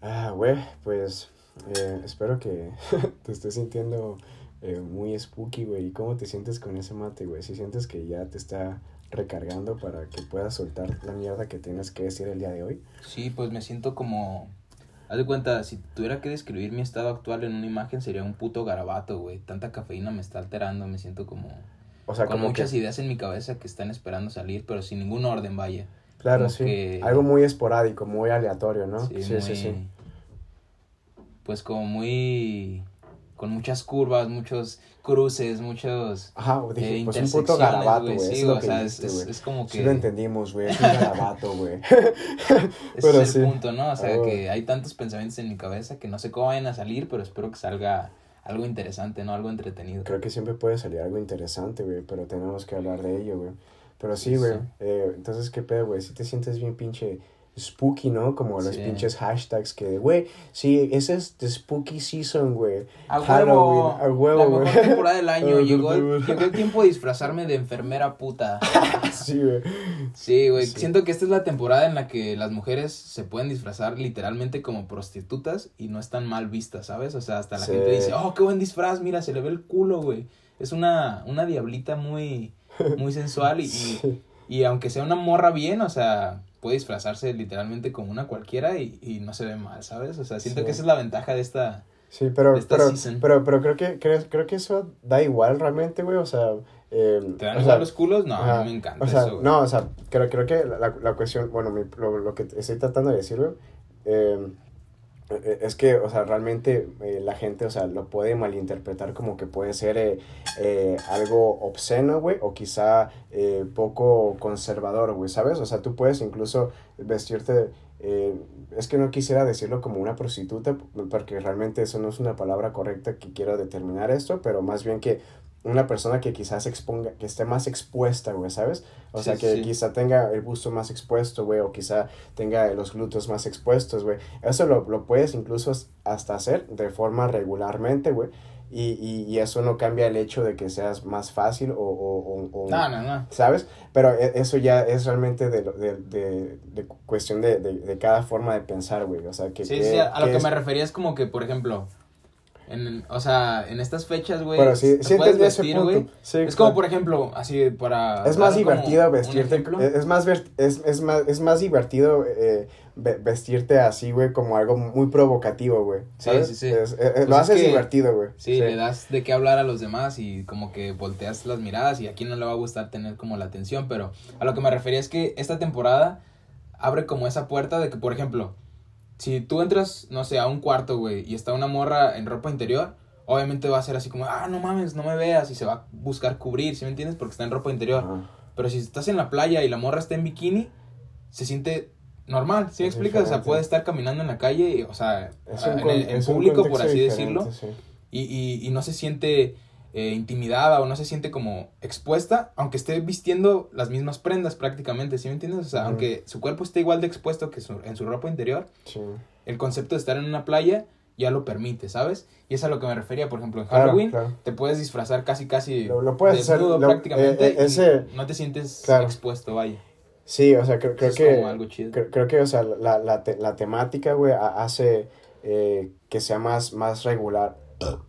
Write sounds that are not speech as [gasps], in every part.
Ah, güey, pues eh, espero que [laughs] te estés sintiendo eh, muy spooky, güey. ¿Y cómo te sientes con ese mate, güey? Si sientes que ya te está recargando para que puedas soltar la mierda que tienes que decir el día de hoy. Sí, pues me siento como... Haz de cuenta, si tuviera que describir mi estado actual en una imagen sería un puto garabato, güey. Tanta cafeína me está alterando, me siento como... O sea, con como muchas que... ideas en mi cabeza que están esperando salir, pero sin ningún orden, vaya. Claro, como sí. que- Algo muy esporádico, muy aleatorio, ¿no? Sí, sí, muy- sí. Pues como muy... Con muchas curvas, muchos cruces, muchos... Ajá, dije, eh, pues un puto garabato, güey. Sí, o sea, dijiste, es, como Sí que... lo entendimos, güey. Es un [laughs] garabato, güey. Ese es [laughs] el sí. punto, ¿no? O sea, Ah, que hay tantos pensamientos en mi cabeza que no sé cómo vayan a salir, pero espero que salga algo interesante, ¿no? Algo entretenido. Creo que siempre puede salir algo interesante, güey, pero tenemos que hablar de ello, güey. Pero sí, güey. sí. eh, entonces, ¿qué pedo, güey? Si te sientes bien pinche spooky, ¿no? Como los Sí. pinches hashtags que, güey, sí, ese es the spooky season, güey. A Halloween, huevo, a huevo, la mejor temporada del año. [laughs] Llegó, el, llegó el tiempo de disfrazarme de enfermera puta. [laughs] sí, güey. Sí, güey. Sí. Siento que esta es la temporada en la que las mujeres se pueden disfrazar literalmente como prostitutas y no están mal vistas, ¿sabes? O sea, hasta la Sí. gente dice, oh, qué buen disfraz, mira, se le ve el culo, güey. Es una, una diablita muy, muy sensual y, y, Sí. y aunque sea una morra bien, o sea, puede disfrazarse literalmente como una cualquiera y, y no se ve mal, ¿sabes? O sea, siento Sí. que esa es la ventaja de esta... Sí, pero, de esta pero, season. pero, pero creo que, creo, creo que eso da igual realmente, güey, o sea... eh, ¿Te dan o sea, los culos? No, Ajá. a mí me encanta O sea, eso, no, o sea, creo, creo que la, la cuestión, bueno, mi- lo, lo que estoy tratando de decir, güey, eh, es que, o sea, realmente eh, la gente, o sea, lo puede malinterpretar como que puede ser eh, eh, algo obsceno, güey, o quizá eh, poco conservador, güey, ¿sabes? O sea, tú puedes incluso vestirte, eh, es que no quisiera decirlo como una prostituta, porque realmente eso no es una palabra correcta que quiero determinar esto, pero más bien que una persona que quizás exponga, que esté más expuesta, güey, ¿sabes? O Sí, sea, que sí. quizá tenga el busto más expuesto, güey, o quizá tenga los glúteos más expuestos, güey. Eso lo, lo puedes incluso hasta hacer de forma regularmente, güey. Y, y, y eso no cambia el hecho de que seas más fácil o... o, o- o- No, no, no. ¿Sabes? Pero e- eso ya es realmente de, de, de, de cuestión de, de, de cada forma de pensar, güey. O sea, que... Sí, que- sí, a lo que que es- me refería es como que, por ejemplo, en, o sea, en estas fechas, güey, Pero sí, sí puedes vestir, güey. Sí, Es como, por ejemplo, así para... Es más divertido vestirte, ejemplo. es más, es, es más, es más divertido eh, ve- vestirte así, güey, como algo muy provocativo, güey, Sí, sí, sí. Es- eh, Pues lo es haces que- divertido, güey. Sí, le das de qué hablar a los demás y como que volteas las miradas y a quién no le va a gustar tener como la atención, pero a lo que me refería es que esta temporada abre como esa puerta de que, por ejemplo, si tú entras, no sé, a un cuarto, güey, y está una morra en ropa interior, obviamente va a ser así como, ah, no mames, no me veas, y se va a buscar cubrir, ¿sí me entiendes? Porque está en ropa interior. Pero si estás en la playa y la morra está en bikini, se siente normal, ¿sí me explicas? O sea, puede estar caminando en la calle, o sea, en, público, por así decirlo, sí. y, y, y no se siente eh, intimidada o no se siente como expuesta, aunque esté vistiendo las mismas prendas prácticamente, ¿sí me entiendes? O sea, aunque su cuerpo esté igual de expuesto que su- en su ropa interior, Sí. el concepto de estar en una playa ya lo permite, ¿sabes? Y es a lo que me refería, por ejemplo, en Halloween claro. te puedes disfrazar casi casi Lo- lo puedes hacer, desnudo lo- prácticamente eh, eh, ese- y no te sientes claro. expuesto, vaya. Sí, o sea, creo, creo es que... como algo chido. Creo, creo que, o sea, la, la, te- la temática, güey, ha- hace que sea más, más regular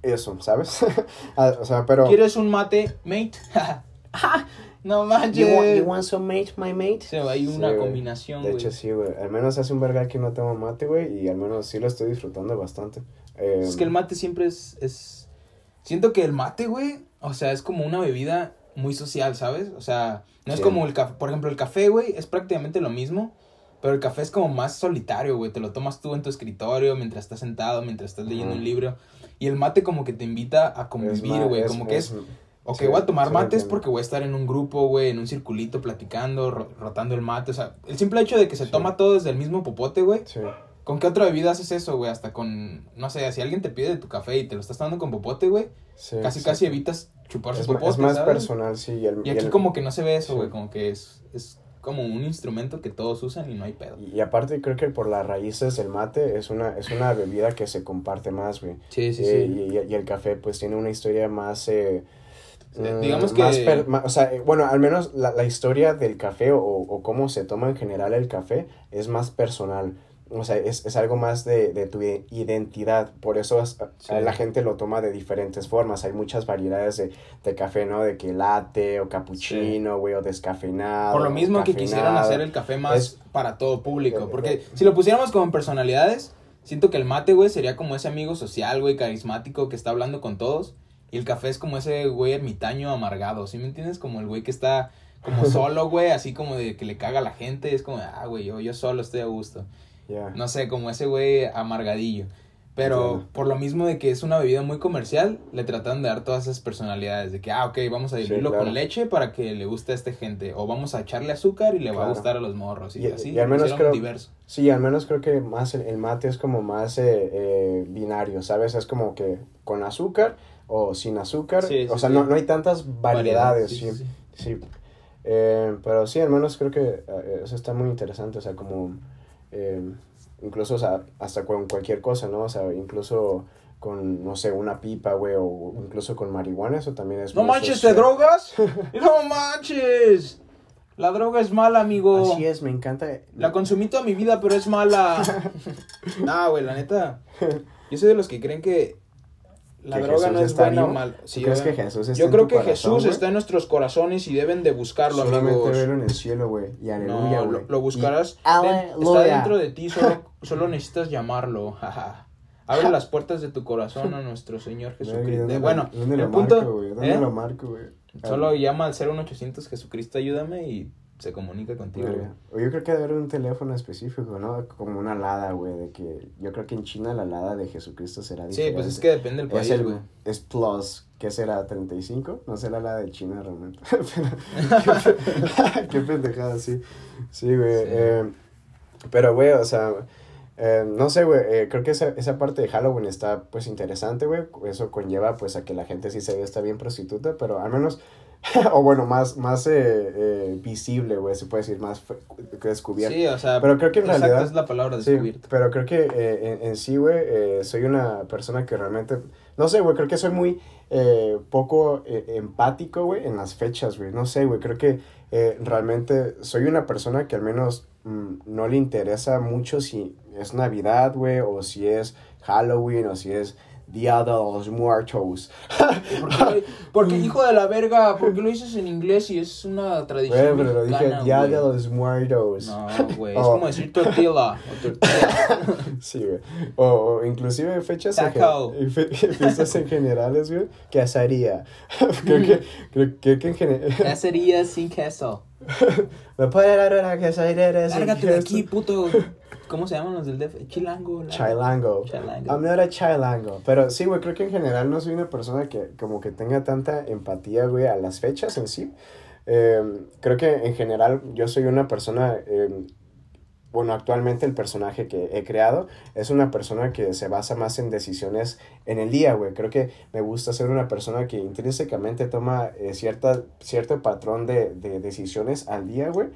eso, ¿sabes? [laughs] Ah, o sea, pero... ¿Quieres un mate, mate? [laughs] no manches. You want, you want some mate, my mate? Sí, hay Sí, una güey. combinación, De hecho, sí, güey. Al menos hace un verga que no tomo mate, güey, y al menos sí lo estoy disfrutando bastante. Eh, Es que el mate siempre es, es... Siento que el mate, güey, o sea, es como una bebida muy social, ¿sabes? O sea, no es como el café. Por ejemplo, el café, güey, es prácticamente lo mismo. Pero el café es como más solitario, güey. Te lo tomas tú en tu escritorio mientras estás sentado, mientras estás leyendo un libro. Y el mate como que te invita a convivir, güey. Como que es... Ok, sí, voy a tomar mates porque voy a estar en un grupo, güey, en un circulito platicando, ro- rotando el mate. O sea, el simple hecho de que se Sí. toma todo desde el mismo popote, güey. Sí. ¿Con qué otra bebida haces eso, güey? Hasta con, no sé, si alguien te pide de tu café y te lo estás tomando con popote, güey, sí, casi casi evitas chupar su popote, es más ¿sabes? personal, sí. Y, el- Y aquí el- como que no se ve eso, güey, como que es, es como un instrumento que todos usan y no hay pedo. Y aparte creo que por las raíces del mate es una, es una bebida que se comparte más, güey. Sí, sí, Eh, sí. y, y el café pues tiene una historia más... eh, mm, digamos más que- per- o sea, eh, bueno, al menos la, la historia del café o, o cómo se toma en general el café es más personal. O sea, es, es algo más de, de tu identidad. Por eso es- Sí. la gente lo toma de diferentes formas. Hay muchas variedades de, de café, ¿no? De que latte o cappuccino, güey, o descafeinado. Por lo mismo que quisieron hacer el café más Es- para todo público. Porque eh. si lo pusiéramos como en personalidades, siento que el mate, güey, sería como ese amigo social, güey, carismático que está hablando con todos. Y el café es como ese güey ermitaño amargado, ¿sí me entiendes? Como el güey que está como [laughs] solo, güey, así como de que le caga a la gente. Es como, ah, güey, yo, yo solo estoy a gusto. No sé, como ese güey amargadillo. Pero Entiendo. por lo mismo de que es una bebida muy comercial, le tratan de dar todas esas personalidades. De que, ah, ok, vamos a Sí, diluirlo claro. con leche para que le guste a esta gente. O vamos a echarle azúcar y le va a gustar a los morros. Y, Y- así, y al menos creo- diverso. Sí, al menos creo que más el, el mate es como más eh, eh, binario, ¿sabes? Es como que con azúcar o sin azúcar. Sí, o sea. No, no hay tantas variedades, sí, sí. sí, sí. Sí. Eh, pero sí, al menos creo que eh, eso está muy interesante, o sea, como eh, incluso, o sea, hasta con cualquier cosa, ¿no? O sea, incluso con, no sé, una pipa, güey, o incluso con marihuana, eso también es No manches, ¿te drogas? [laughs] no manches. La droga es mala, amigo. Así es, me encanta. La consumí toda mi vida, pero es mala. [laughs] nah, güey, la neta. Yo soy de los que creen que la ¿Que droga Jesús no es está buena o mala. ¿Tú Sí, crees que. Jesús está Yo en creo tu que corazón, Jesús está en nuestros corazones y deben de buscarlo, Solamente amigos. verlo en el cielo, güey, y aleluya, No, lo, lo buscarás. Y- Aleluya. está dentro de ti, solo, [laughs] solo necesitas llamarlo. Abre las puertas de tu corazón a nuestro Señor Jesucristo. ¿dónde lo- bueno, ¿dónde el lo punto. marco, güey? ¿Dónde ¿eh? lo marco, güey? Solo llama al 01800 Jesucristo, ayúdame y se comunica contigo. güey. Yo creo que debe haber un teléfono específico, ¿no? Como una alada, güey, de que yo creo que en China la alada de Jesucristo será Sí, diferente. pues es que depende del es, país, el- güey. es plus, ¿qué será? ¿35? No sé la alada de China realmente. [laughs] Qué, pendejada, sí. Sí, güey. Sí. eh, pero, güey, o sea, eh, no sé, güey, eh, creo que esa, esa parte de Halloween está, pues, interesante, güey. Eso conlleva, pues, a que la gente sí se ve, está bien prostituta, pero al menos, [laughs] o bueno, más, más eh, eh, visible, güey, se puede decir, más descubierto. Sí, o sea, Pero creo que en exacto, realidad- es la palabra Sí, descubierto. pero creo que eh, en, en sí, güey, eh, soy una persona que realmente, no sé, güey, creo que soy muy poco empático, güey, en las fechas, güey, no sé, güey, creo que realmente soy una persona que al menos mm, no le interesa mucho si es Navidad, güey, o si es Halloween, o si es Día de los Muertos. ¿Por qué lo- Porque, hijo de la verga, ¿por qué lo dices en inglés y es una tradición Güey, pero lo dije Día de los Muertos. No, güey, es Oh. como decir tortilla o tortilla. [laughs] Sí, güey. O, o inclusive fechas en, Taco. gen- fe- [laughs] fiestas en generales, güey. ¿Qué haría? [laughs] creo que, creo, creo que en general... Cacería sin queso. [laughs] ¿Me puede dar una sin Lárgate de queso? aquí, puto. [laughs] ¿Cómo se llaman los del DF? Chilango. la- Chilango. Chilango. I'm not a chilango. Pero sí, güey, creo que en general no soy una persona que como que tenga tanta empatía, güey, a las fechas en sí. Eh, creo que en general yo soy una persona... eh, bueno, actualmente el personaje que he creado es una persona que se basa más en decisiones en el día, güey. Creo que me gusta ser una persona que intrínsecamente toma eh, cierta, cierto patrón de, de decisiones al día, güey.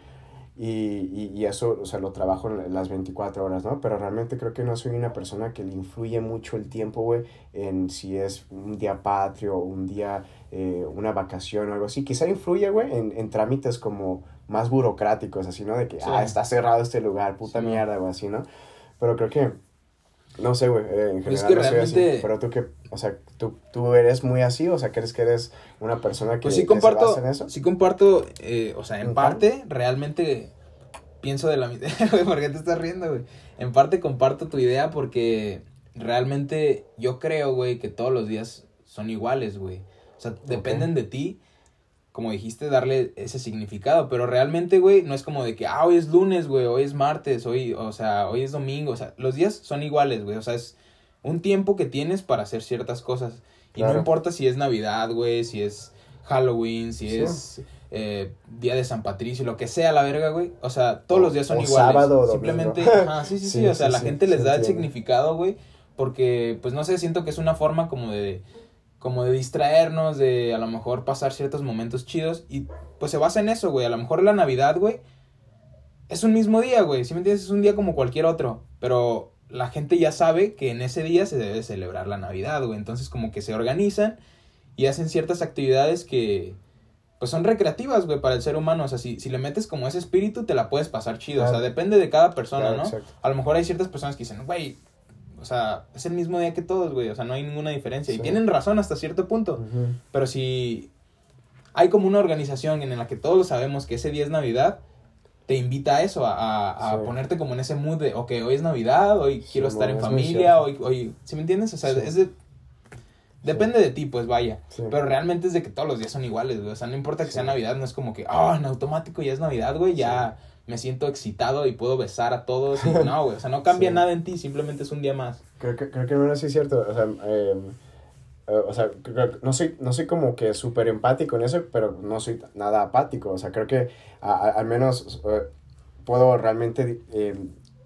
Y, y, y eso, o sea, lo trabajo en las 24 horas, ¿no? Pero realmente creo que no soy una persona que le influye mucho el tiempo, güey, en si es un día patrio, un día, eh, una vacación o algo así. Quizá influye, güey, en, en trámites como más burocráticos, así, ¿no? De que, Sí. ah, está cerrado este lugar, puta Sí, mierda, o así, ¿no? Pero creo que, no sé, güey, eh, en general es que no soy así. realmente- Pero tú que, o sea, ¿tú, tú eres muy así, o sea, ¿crees que eres una persona que, Pues sí que se comparto, basa en eso? sí comparto, eh, o sea, en parte, realmente pienso de la misma, [laughs] güey, ¿por qué te estás riendo, güey? En parte comparto tu idea porque realmente yo creo, güey, que todos los días son iguales, güey. O sea, dependen de ti, como dijiste, darle ese significado, pero realmente, güey, no es como de que, ah, hoy es lunes, güey, hoy es martes, hoy, o sea, hoy es domingo, o sea, los días son iguales, güey, o sea, es un tiempo que tienes para hacer ciertas cosas. Y no importa si es Navidad, güey, si es Halloween, si Sí. es eh, Día de San Patricio, lo que sea, la verga, güey. O sea, todos O- los días son o iguales. sábado Simplemente, [laughs] ajá, sí, sí, sí, Sí, O sea, la gente les da el significado, güey. Porque, pues no sé, siento que es una forma como de como de distraernos, de a lo mejor pasar ciertos momentos chidos y pues se basa en eso, güey. A lo mejor la Navidad, güey, es un mismo día, güey. Si me entiendes? Es un día como cualquier otro, pero la gente ya sabe que en ese día se debe celebrar la Navidad, güey. Entonces como que se organizan y hacen ciertas actividades que pues son recreativas, güey, para el ser humano. O sea, si, si le metes como ese espíritu, te la puedes pasar chido. O sea, depende de cada persona, Claro, ¿no? exacto. A lo mejor hay ciertas personas que dicen, güey, o sea, es el mismo día que todos, güey. O sea, no hay ninguna diferencia. Y tienen razón hasta cierto punto. Pero si hay como una organización en la que todos sabemos que ese día es Navidad, te invita a eso, a, a- ponerte como en ese mood de, ok, hoy es Navidad, hoy Sí, quiero estar en es familia, hoy, hoy, ¿sí me entiendes? O sea, es de... Depende de ti, pues vaya. Pero realmente es de que todos los días son iguales, güey. O sea, no importa que sea Navidad, no es como que, ah, en automático ya es Navidad, güey, ya me siento excitado y puedo besar a todos. Y no, güey, o sea, no cambia [laughs] Sí. nada en ti, simplemente es un día más. Creo que, creo que al menos sí es cierto. O sea, eh, eh, o sea no, soy, no soy como que súper empático en eso, pero no soy nada apático. O sea, creo que a- a- al menos eh, puedo realmente... eh,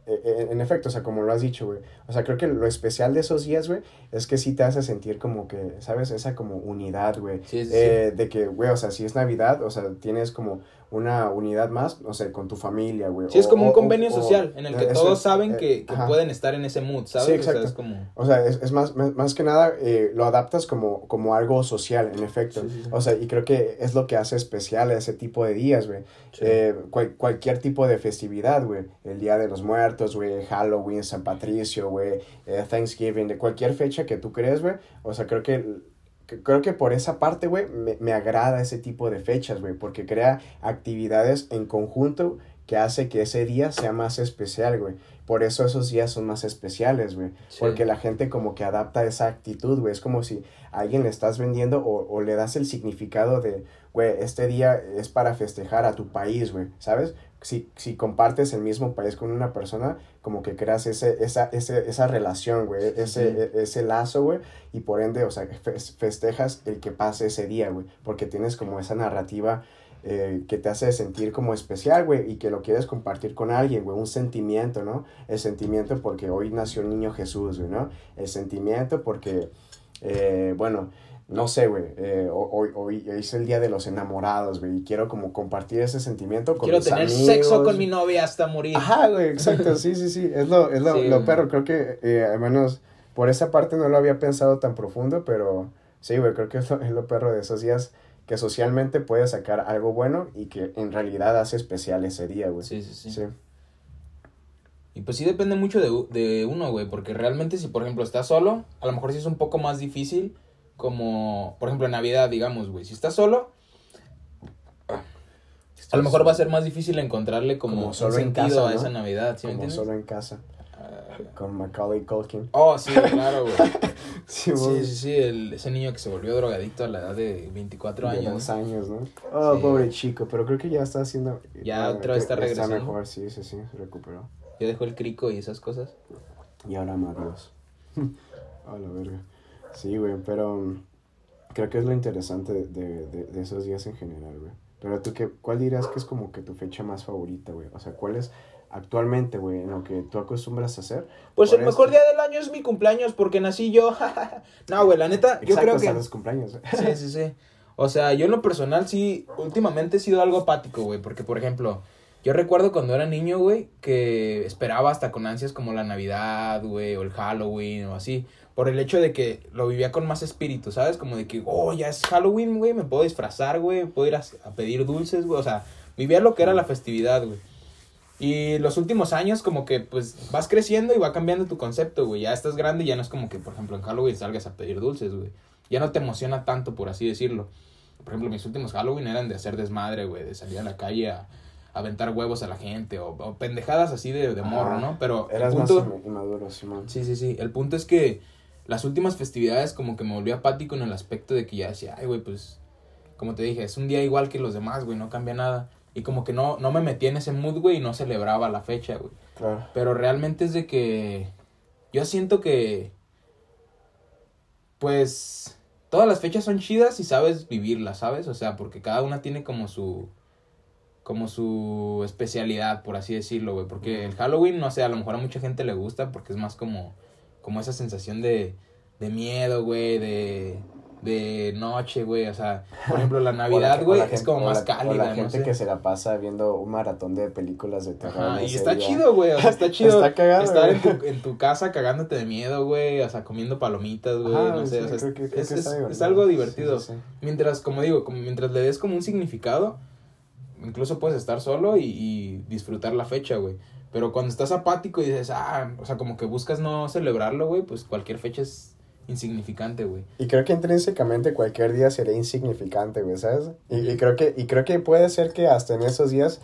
eh, en efecto, o sea, como lo has dicho, güey. O sea, creo que lo especial de esos días, güey, es que sí te hace sentir como que, ¿sabes? Esa como unidad, güey. Sí, sí, Eh, de que, güey, o sea, si es Navidad, o sea, tienes como una unidad más, o sea, con tu familia, güey. Sí, es o- como un convenio o- social en el que todos saben eh, que, que pueden estar en ese mood, ¿sabes? Sí, O sea, es como... O sea, es, es más, más, más que nada eh, lo adaptas como, como algo social, en efecto. Sí, sí, sí. O sea, y creo que es lo que hace especial ese tipo de días, güey. Eh, cual- cualquier tipo de festividad, güey. El Día de los Muertos, güey. Halloween, San Patricio, güey. eh, Thanksgiving, de cualquier fecha que tú crees, güey. O sea, creo que... Creo que por esa parte, güey, me, me agrada ese tipo de fechas, güey, porque crea actividades en conjunto que hace que ese día sea más especial, güey. Por eso esos días son más especiales, güey. Sí. Porque la gente como que adapta esa actitud, güey. Es como si a alguien le estás vendiendo o, o le das el significado de, güey, este día es para festejar a tu país, güey. ¿Sabes? Si, si compartes el mismo país con una persona, como que creas ese, esa, ese, esa relación, güey. Ese, e- ese lazo, güey. Y por ende, o sea, fes- festejas el que pase ese día, güey. Porque tienes como esa narrativa eh, que te hace sentir como especial, güey, y que lo quieres compartir con alguien, güey, un sentimiento, ¿no? El sentimiento porque hoy nació el niño Jesús, güey, ¿no? El sentimiento porque, eh, bueno, no sé, güey, eh, ho- hoy, hoy es el día de los enamorados, güey, y quiero como compartir ese sentimiento con Quiero mis tener amigos. sexo con mi novia hasta morir. Ajá, güey, exacto, sí, sí, sí, es lo, es lo, Sí, lo perro, creo que, eh, al menos, por esa parte no lo había pensado tan profundo, pero sí, güey, creo que es lo, es lo perro de esos días, que socialmente puedes sacar algo bueno y que en realidad hace especial ese día, güey. Sí, sí, sí. Sí. Y pues sí depende mucho de, de uno, güey, porque realmente si, por ejemplo, estás solo, a lo mejor sí es un poco más difícil, como, por ejemplo, en Navidad, digamos, güey, si estás solo, a lo mejor va a ser más difícil encontrarle como, Como un en sentido a esa Navidad, ¿sí me Como entiendes? solo en casa, Ah, con Macaulay Culkin. oh, sí, claro, güey. [laughs] Sí, Sí, sí, sí, el, ese niño que se volvió drogadicto a la edad de 24 De años. dos años, ¿no? Oh, Sí. pobre chico, pero creo que ya está haciendo... Ya otra vez está regresando. Está mejor, sí, sí, sí, se recuperó. Ya dejó el crico y esas cosas. Y ahora ama a Dios. [laughs] a la verga. Sí, güey, pero um, creo que es lo interesante de, de, de- esos días en general, güey. Pero tú, qué, ¿cuál dirías que es como que tu fecha más favorita, güey? O sea, ¿cuál es actualmente, güey, en lo que tú acostumbras a hacer? Pues el mejor esto. día del año es mi cumpleaños porque nací yo. [laughs] no, güey, la neta, yo creo hasta que... los cumpleaños. [laughs] Sí, sí, sí. O sea, yo en lo personal sí, últimamente he sido algo apático, güey, porque por ejemplo, yo recuerdo cuando era niño, güey, que esperaba hasta con ansias como la Navidad, güey, o el Halloween o así, por el hecho de que lo vivía con más espíritu, ¿sabes? Como de que, oh, ya es Halloween, güey, me puedo disfrazar, güey, puedo ir a, a pedir dulces, güey, o sea, vivía lo que era la festividad, güey. Y los últimos años como que pues vas creciendo y va cambiando tu concepto, güey. Ya estás grande y ya no es como que, por ejemplo, en Halloween salgas a pedir dulces, güey. Ya no te emociona tanto, por así decirlo. Por ejemplo, mis últimos Halloween eran de hacer desmadre, güey, de salir a la calle a, a aventar huevos a la gente o, o pendejadas así de, de morro. ¿no? Pero el Eras punto... más inmaduro, Simón. Sí, sí, sí. El punto es que las últimas festividades como que me volví apático en el aspecto de que ya decía, ay, güey, pues, como te dije, es un día igual que los demás, güey, no cambia nada. Y como que no, no me metí en ese mood, güey, y no celebraba la fecha, güey. Claro. Pero realmente es de que yo siento que, pues, todas las fechas son chidas y sabes vivirlas, ¿sabes? O sea, porque cada una tiene como su, como su especialidad, por así decirlo, güey. Porque el Halloween, no sé, a lo mejor a mucha gente le gusta porque es más como, como esa sensación de, de miedo, güey, de, de noche, güey. O sea, por ejemplo, la Navidad, güey, es [laughs] como más cálida. O la gente que se la pasa viendo un maratón de películas de terror. y está chido, güey. O sea, está [laughs] chido. está cagado, estar en tu, en tu, casa cagándote de miedo, güey. O sea, comiendo palomitas, güey. no sé. o sea, es, es, algo divertido. mientras, como digo, como mientras le des como un significado, incluso puedes estar solo y, y disfrutar la fecha, güey. Pero cuando estás apático y dices, ah, o sea, como que buscas no celebrarlo, güey, pues cualquier fecha es insignificante, güey. Y creo que intrínsecamente cualquier día sería insignificante, güey, ¿sabes? Y, y, creo que, y creo que puede ser que hasta en esos días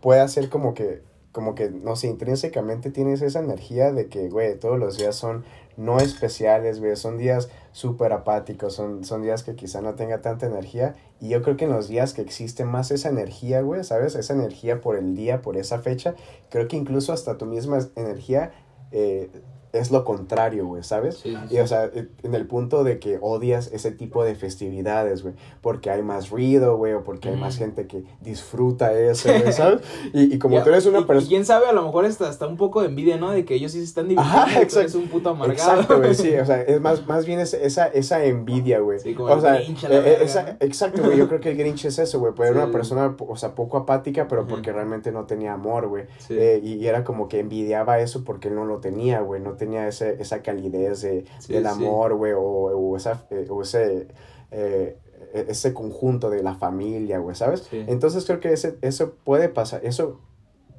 pueda ser como que, como que, no sé, intrínsecamente tienes esa energía de que, güey, todos los días son no especiales, güey, son días súper apáticos, son, son días que quizá no tenga tanta energía. Y yo creo que en los días que existe más esa energía, güey, ¿sabes? Esa energía por el día, por esa fecha, creo que incluso hasta tu misma energía eh, es lo contrario, güey, ¿sabes? Y o sea, en el punto de que odias ese tipo de festividades, güey, porque hay más ruido, güey, o porque hay más gente que disfruta eso, [laughs] güey, ¿sabes? Y, y como tú eres una persona... quién sabe, a lo mejor está, hasta un poco de envidia, ¿no? De que ellos sí se están divirtiendo, Ajá, exacto. es un puto amargado. Exacto, güey, sí, o sea, es más, [laughs] más bien esa, esa envidia, güey. Sí, como o sea, Grinch, la eh, esa, exacto, güey, yo creo que el Grinch es eso, güey, puede ser una persona, o sea, poco apática, pero porque realmente no tenía amor, güey. Eh, y, y, era como que envidiaba eso porque él no lo tenía, güey, no tenía ese, esa calidez de, del amor, güey, o, o, esa, eh, o ese, eh, e, ese conjunto de la familia, güey, ¿sabes? Entonces creo que ese, eso puede pasar, eso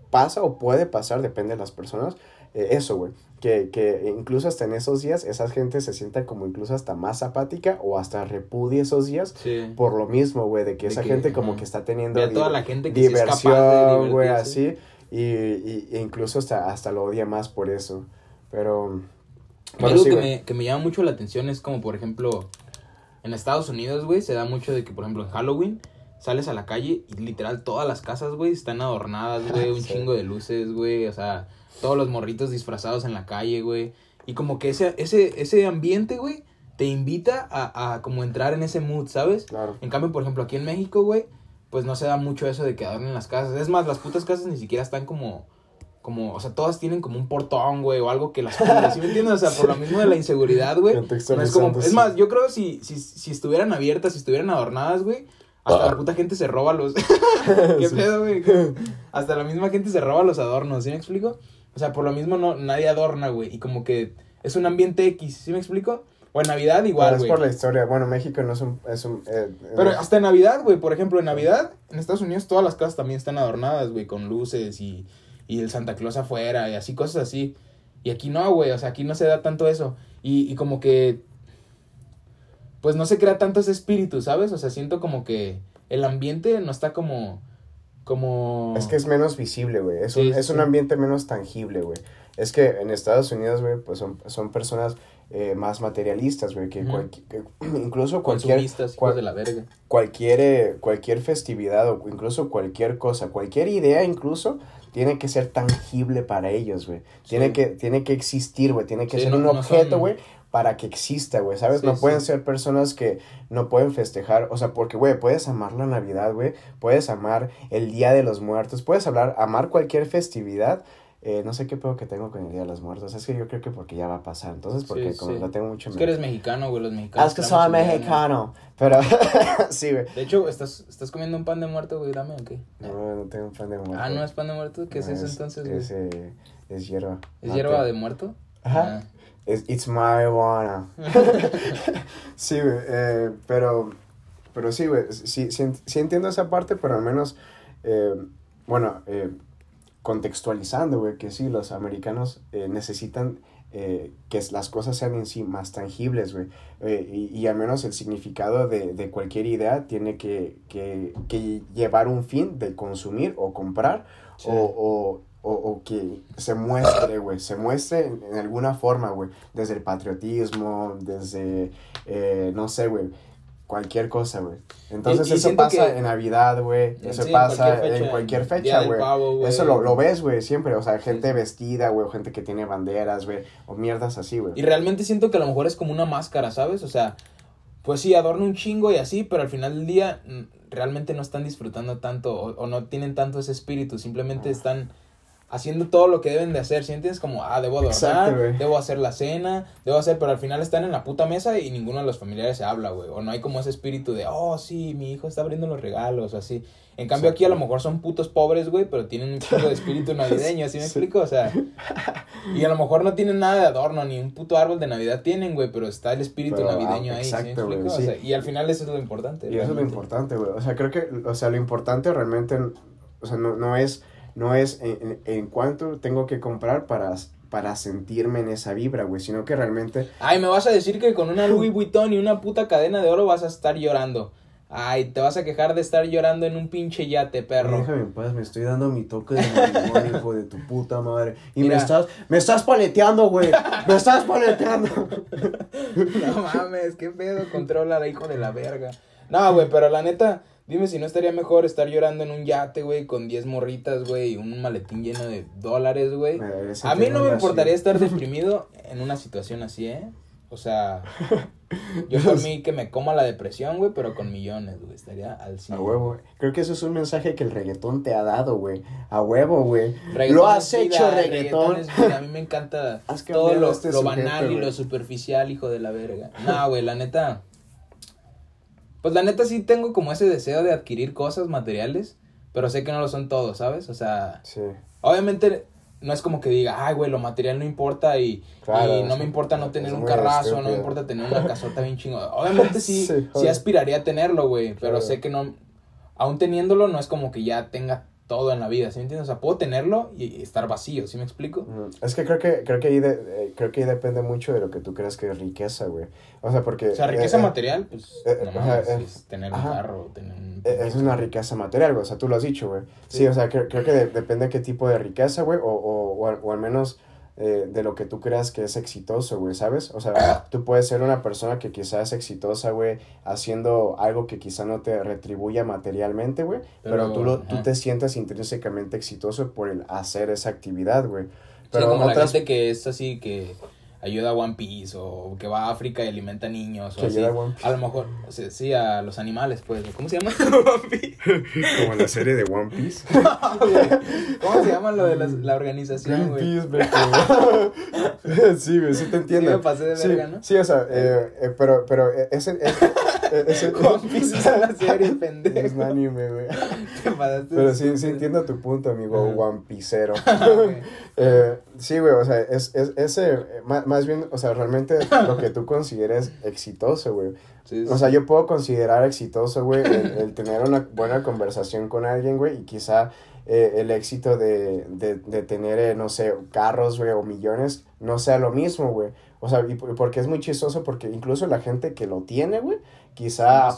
pasa o puede pasar, depende de las personas, eh, eso, güey, que, que incluso hasta en esos días esa gente se sienta como incluso hasta más apática o hasta repudie esos días por lo mismo, güey, de que esa gente como que está teniendo toda la gente que diversión, güey, así, y, y, e incluso hasta, hasta lo odia más por eso, pero algo que, me, que me llama mucho la atención es como, por ejemplo, en Estados Unidos, güey, se da mucho de que, por ejemplo, en Halloween sales a la calle y literal todas las casas, güey, están adornadas, güey, un chingo de luces, güey, o sea, todos los morritos disfrazados en la calle, güey. Y como que ese, ese, ese ambiente, güey, te invita a, a como entrar en ese mood, ¿sabes? Claro. En cambio, por ejemplo, aquí en México, güey, pues no se da mucho eso de que adornen las casas. Es más, las putas casas ni siquiera están como como, o sea, todas tienen como un portón, güey, o algo que las cubre, ¿sí me entiendes? O sea, por lo mismo de la inseguridad, güey. es como, es más, yo creo si, si, si estuvieran abiertas, si estuvieran adornadas, güey, hasta la ah. puta gente se roba los... [laughs] [laughs] ¿Qué pedo, güey? Hasta la misma gente se roba los adornos, ¿sí me explico? O sea, por lo mismo no, nadie adorna, güey, y como que es un ambiente X, ¿sí me explico? O en Navidad igual, güey. es por la historia. Bueno, México no es un... Es un eh, Pero hasta en Navidad, güey. Por ejemplo, en Navidad, en Estados Unidos, todas las casas también están adornadas, güey, con luces y y el Santa Claus afuera y así, cosas así. Y aquí no, güey, o sea, aquí no se da tanto eso. Y, y como que, pues no se crea tanto ese espíritu, ¿sabes? O sea, siento como que el ambiente no está como, como... Es que es menos visible, güey. Es, un, es un ambiente menos tangible, güey. Es que en Estados Unidos, güey, pues son, son personas eh, más materialistas, güey, que, incluso cualquier... de la verga. Cualquier, eh, cualquier festividad o incluso cualquier cosa, cualquier idea incluso tiene que ser tangible para ellos, güey. Tiene, que, tiene que existir, güey. Tiene que ser un objeto, güey, para que exista, güey. ¿Sabes? no pueden ser personas que no pueden festejar. O sea, porque, güey, puedes amar la Navidad, güey. Puedes amar el Día de los Muertos. Puedes hablar, amar cualquier festividad. Eh, no sé qué pedo que tengo con el Día de los Muertos. Es que yo creo que porque ya va a pasar. Entonces, porque como la tengo mucho Es que eres mexicano, güey. Los mexicanos. Ah, es que soy mexicano. Pero, [laughs] sí, güey. De hecho, ¿estás, ¿estás comiendo un pan de muerto, güey? Dame, ¿o qué? No, no tengo un pan de muerto. Ah, ¿no es pan de muerto? ¿Qué es eso entonces, güey? Es, eh, es hierba. ¿Es hierba de muerto? Ajá. Ah. Es, it's marijuana. [laughs] [laughs] sí, güey. Eh, pero, pero sí, güey. Sí, sí, sí, entiendo esa parte, pero al menos, eh, bueno, eh contextualizando, güey, que sí, los americanos eh, necesitan eh, que las cosas sean en sí más tangibles, güey. Eh, y, y, al menos el significado de, de cualquier idea tiene que, que, que, llevar un fin de consumir o comprar o, o, o, que se muestre, güey, se muestre en, en alguna forma, güey, desde el patriotismo, desde, no sé, güey, cualquier cosa, güey. Entonces eso pasa en Navidad, güey. Eso pasa en cualquier fecha, güey. Eso lo, lo ves, güey, siempre. O sea, gente vestida, güey, o gente que tiene banderas, güey, o mierdas así, güey. Y realmente siento que a lo mejor es como una máscara, ¿sabes? O sea, pues sí, adorna un chingo y así, pero al final del día realmente no están disfrutando tanto o, no tienen tanto ese espíritu. Simplemente están haciendo todo lo que deben de hacer, ¿sientes? Como, ah, debo adornar, debo hacer la cena, debo hacer, pero al final están en la puta mesa y ninguno de los familiares se habla, güey. O no hay como ese espíritu de, oh, sí, mi hijo está abriendo los regalos, o así. En cambio aquí a lo mejor son putos pobres, güey, pero tienen un poco de espíritu [laughs] navideño, ¿así me explico? O sea, y a lo mejor no tienen nada de adorno, ni un puto árbol de Navidad tienen, güey, pero está el espíritu ah, navideño ahí, exacto, ¿sí me explico? O sea, y al final eso es lo importante. Y eso es lo importante, güey. O sea, creo que, o sea, lo importante realmente, o sea, no, no es no es en, en, cuánto tengo que comprar para, para sentirme en esa vibra, güey, sino que realmente... Ay, me vas a decir que con una Louis [laughs] Vuitton y una puta cadena de oro vas a estar llorando. Ay, te vas a quejar de estar llorando en un pinche yate, perro. Déjame en paz, me estoy dando mi toque de [laughs] matrimonio, hijo de tu puta madre. Y me estás, me estás paleteando, güey. Me estás paleteando. [laughs] no mames, qué pedo, controla, hijo de la verga. No, güey, pero la neta, Dime si no estaría mejor estar llorando en un yate, güey, con 10 morritas, güey, y un maletín lleno de dólares, güey. A mí no me importaría estar [laughs] deprimido en una situación así, ¿eh? O sea, [laughs] yo por mí que me coma la depresión, güey, pero con millones, güey, estaría al cine. A huevo, Creo que eso es un mensaje que el reggaetón te ha dado, güey. A huevo, güey. Lo has hecho, reggaetón. a mí me [laughs] encanta todo lo, este lo banal y lo superficial, hijo de la verga. No, güey, la neta pues la neta sí tengo como ese deseo de adquirir cosas materiales, pero sé que no lo son todos, ¿sabes? O sea, sí. obviamente no es como que diga, ay, güey, lo material no importa y, no me importa no tener un carrazo, no me importa tener una casota bien chingada. Obviamente sí, [laughs] sí, aspiraría a tenerlo, güey, pero sé que no, aún teniéndolo no es como que ya tenga todo en la vida, ¿sí me entiendes? O sea, puedo tenerlo y estar vacío, ¿sí me explico? Es que creo que, creo que ahí, de, eh, creo que ahí depende mucho de lo que tú creas que es riqueza, güey. O sea, porque... O sea, riqueza eh, eh, material, pues, es tener un carro, tener un... Es una riqueza material, güey, o sea, tú lo has dicho, güey. Sí. o sea, creo, creo que [clears throat] depende de qué tipo de riqueza, güey, o, o, o, o al menos eh, de lo que tú creas que es exitoso, güey, ¿sabes? O sea, [coughs] tú puedes ser una persona que quizás es exitosa, güey, haciendo algo que quizá no te retribuya materialmente, güey, pero, tú, lo, tú te sientes intrínsecamente exitoso por el hacer esa actividad, güey. Pero como la gente que es así, que ayuda a One Piece o que va a África y alimenta niños o así. A, lo mejor, sí, a los animales, pues. ¿Cómo se llama? One [laughs] Piece. Como la serie de One Piece. [laughs] ¿Cómo se llama lo de la, la organización, güey? [laughs] sí, güey, sí te entiendo. Sí, me pasé de verga, ¿no? Sí, o sea, eh, eh, pero, pero ese... ese One Piece es una serie [laughs] pendeja. Es un anime, güey. Pero sí, sí entiendo tu punto, amigo One Piecero. [laughs] [laughs] eh, sí, güey, o sea, es, es, ese, más, más bien, o sea, realmente lo que tú consideres exitoso, güey. O sea, yo puedo considerar exitoso, güey, el, tener una buena conversación con alguien, güey, y quizá eh, el éxito de, de, de tener, eh, no sé, carros, güey, o millones, no sea lo mismo, güey. O sea, y porque es muy chistoso, porque incluso la gente que lo tiene, güey, quizá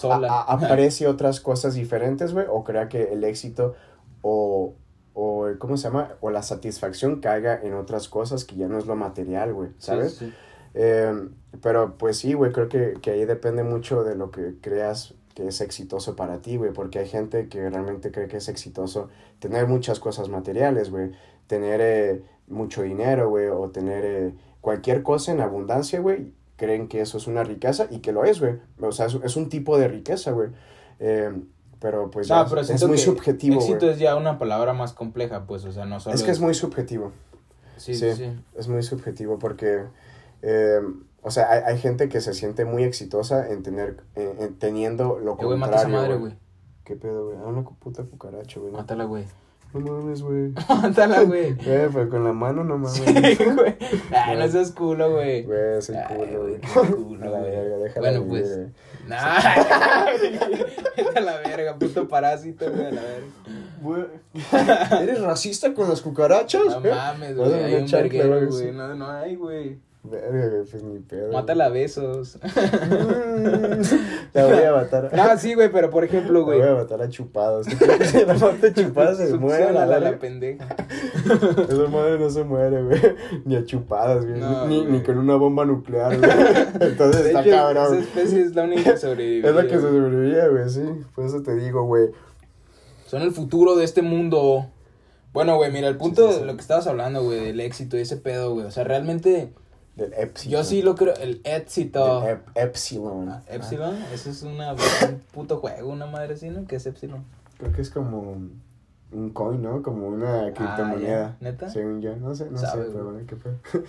aprecie otras cosas diferentes, güey, o crea que el éxito o o, ¿cómo se llama? O la satisfacción caiga en otras cosas que ya no es lo material, güey, ¿sabes? Em, pero pues sí, güey, creo que, que, ahí depende mucho de lo que creas que es exitoso para ti, güey, porque hay gente que realmente cree que es exitoso tener muchas cosas materiales, güey, tener eh, mucho dinero, güey, o tener eh, cualquier cosa en abundancia, güey, creen que eso es una riqueza y que lo es, güey, o sea, es, un tipo de riqueza, güey. Eh, pero pues es muy subjetivo. Éxito es ya una palabra más compleja, pues, o sea, no solo. Es que es, muy subjetivo. Sí, sí, sí, Es muy subjetivo porque, eh, o sea, hay, hay, gente que se siente muy exitosa en tener, en, teniendo lo que. contrario. esa madre, güey. ¿Qué pedo, güey? Ah, una puta cucaracha, güey. Mátala, güey. No mames, güey. [laughs] Mátala, güey. Güey, pues con la mano no mames. Sí, güey. Ay, [laughs] no seas culo, güey. Güey, soy culo, güey. [laughs] culo, güey. Bueno, pues. Nah. Vete a la verga, puto parásito, güey, a la verga. ¿Eres racista con las cucarachas? No mames, güey. Hay un verguero, güey. No, no hay, güey. Verga, pues ni pedo. Mátala a besos. [laughs] La voy a matar. [laughs] Ah, sí, güey, pero por ejemplo, güey. La voy a matar a chupados. Si la mata a chupados se muere. La, la, la pendeja. [laughs] Esa madre no se muere, güey. Ni a chupadas, güey. ni, ni, con una bomba nuclear, güey. Entonces de está hecho, cabrón. Esa especie es la única que sobrevive. Es la que sobrevivía, güey, sí. Por eso te digo, güey. Son el futuro de este mundo. Bueno, güey, mira, el punto de lo que estabas hablando, güey, del éxito y ese pedo, güey. O sea, realmente del Epsilon. Yo sí lo creo, el éxito. Del Epsilon. Ah, Epsilon, eso es una, un puto juego, una madre así, ¿no? ¿Qué es Epsilon? Creo que es como. un coin, ¿no? Como una criptomoneda. Ah, ¿Neta? Según yo, no sé, no sé, Sabe, pero güey. bueno, qué fue. [laughs]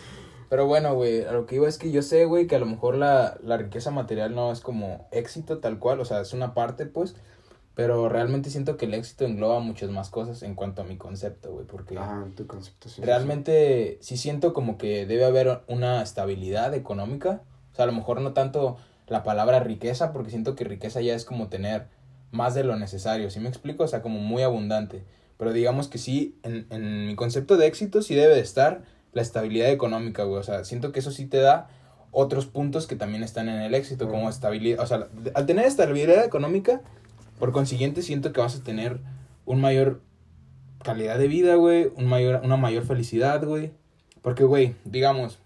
Pero bueno, güey, a lo que iba es que yo sé, güey, que a lo mejor la, la riqueza material no es como éxito tal cual, o sea, es una parte, pues, pero realmente siento que el éxito engloba muchas más cosas en cuanto a mi concepto, güey, porque Ah, tu concepto, sí. realmente sí siento como que debe haber una estabilidad económica, o sea, a lo mejor no tanto la palabra riqueza, porque siento que riqueza ya es como tener más de lo necesario, ¿sí me explico? O sea, como muy abundante, pero digamos que sí, en, en mi concepto de éxito sí debe de estar la estabilidad económica, güey, o sea, siento que eso sí te da otros puntos que también están en el éxito, como estabilidad, o sea, al tener estabilidad económica, por consiguiente siento que vas a tener un mayor calidad de vida, güey, un mayor, una mayor felicidad, güey. Porque, güey, digamos,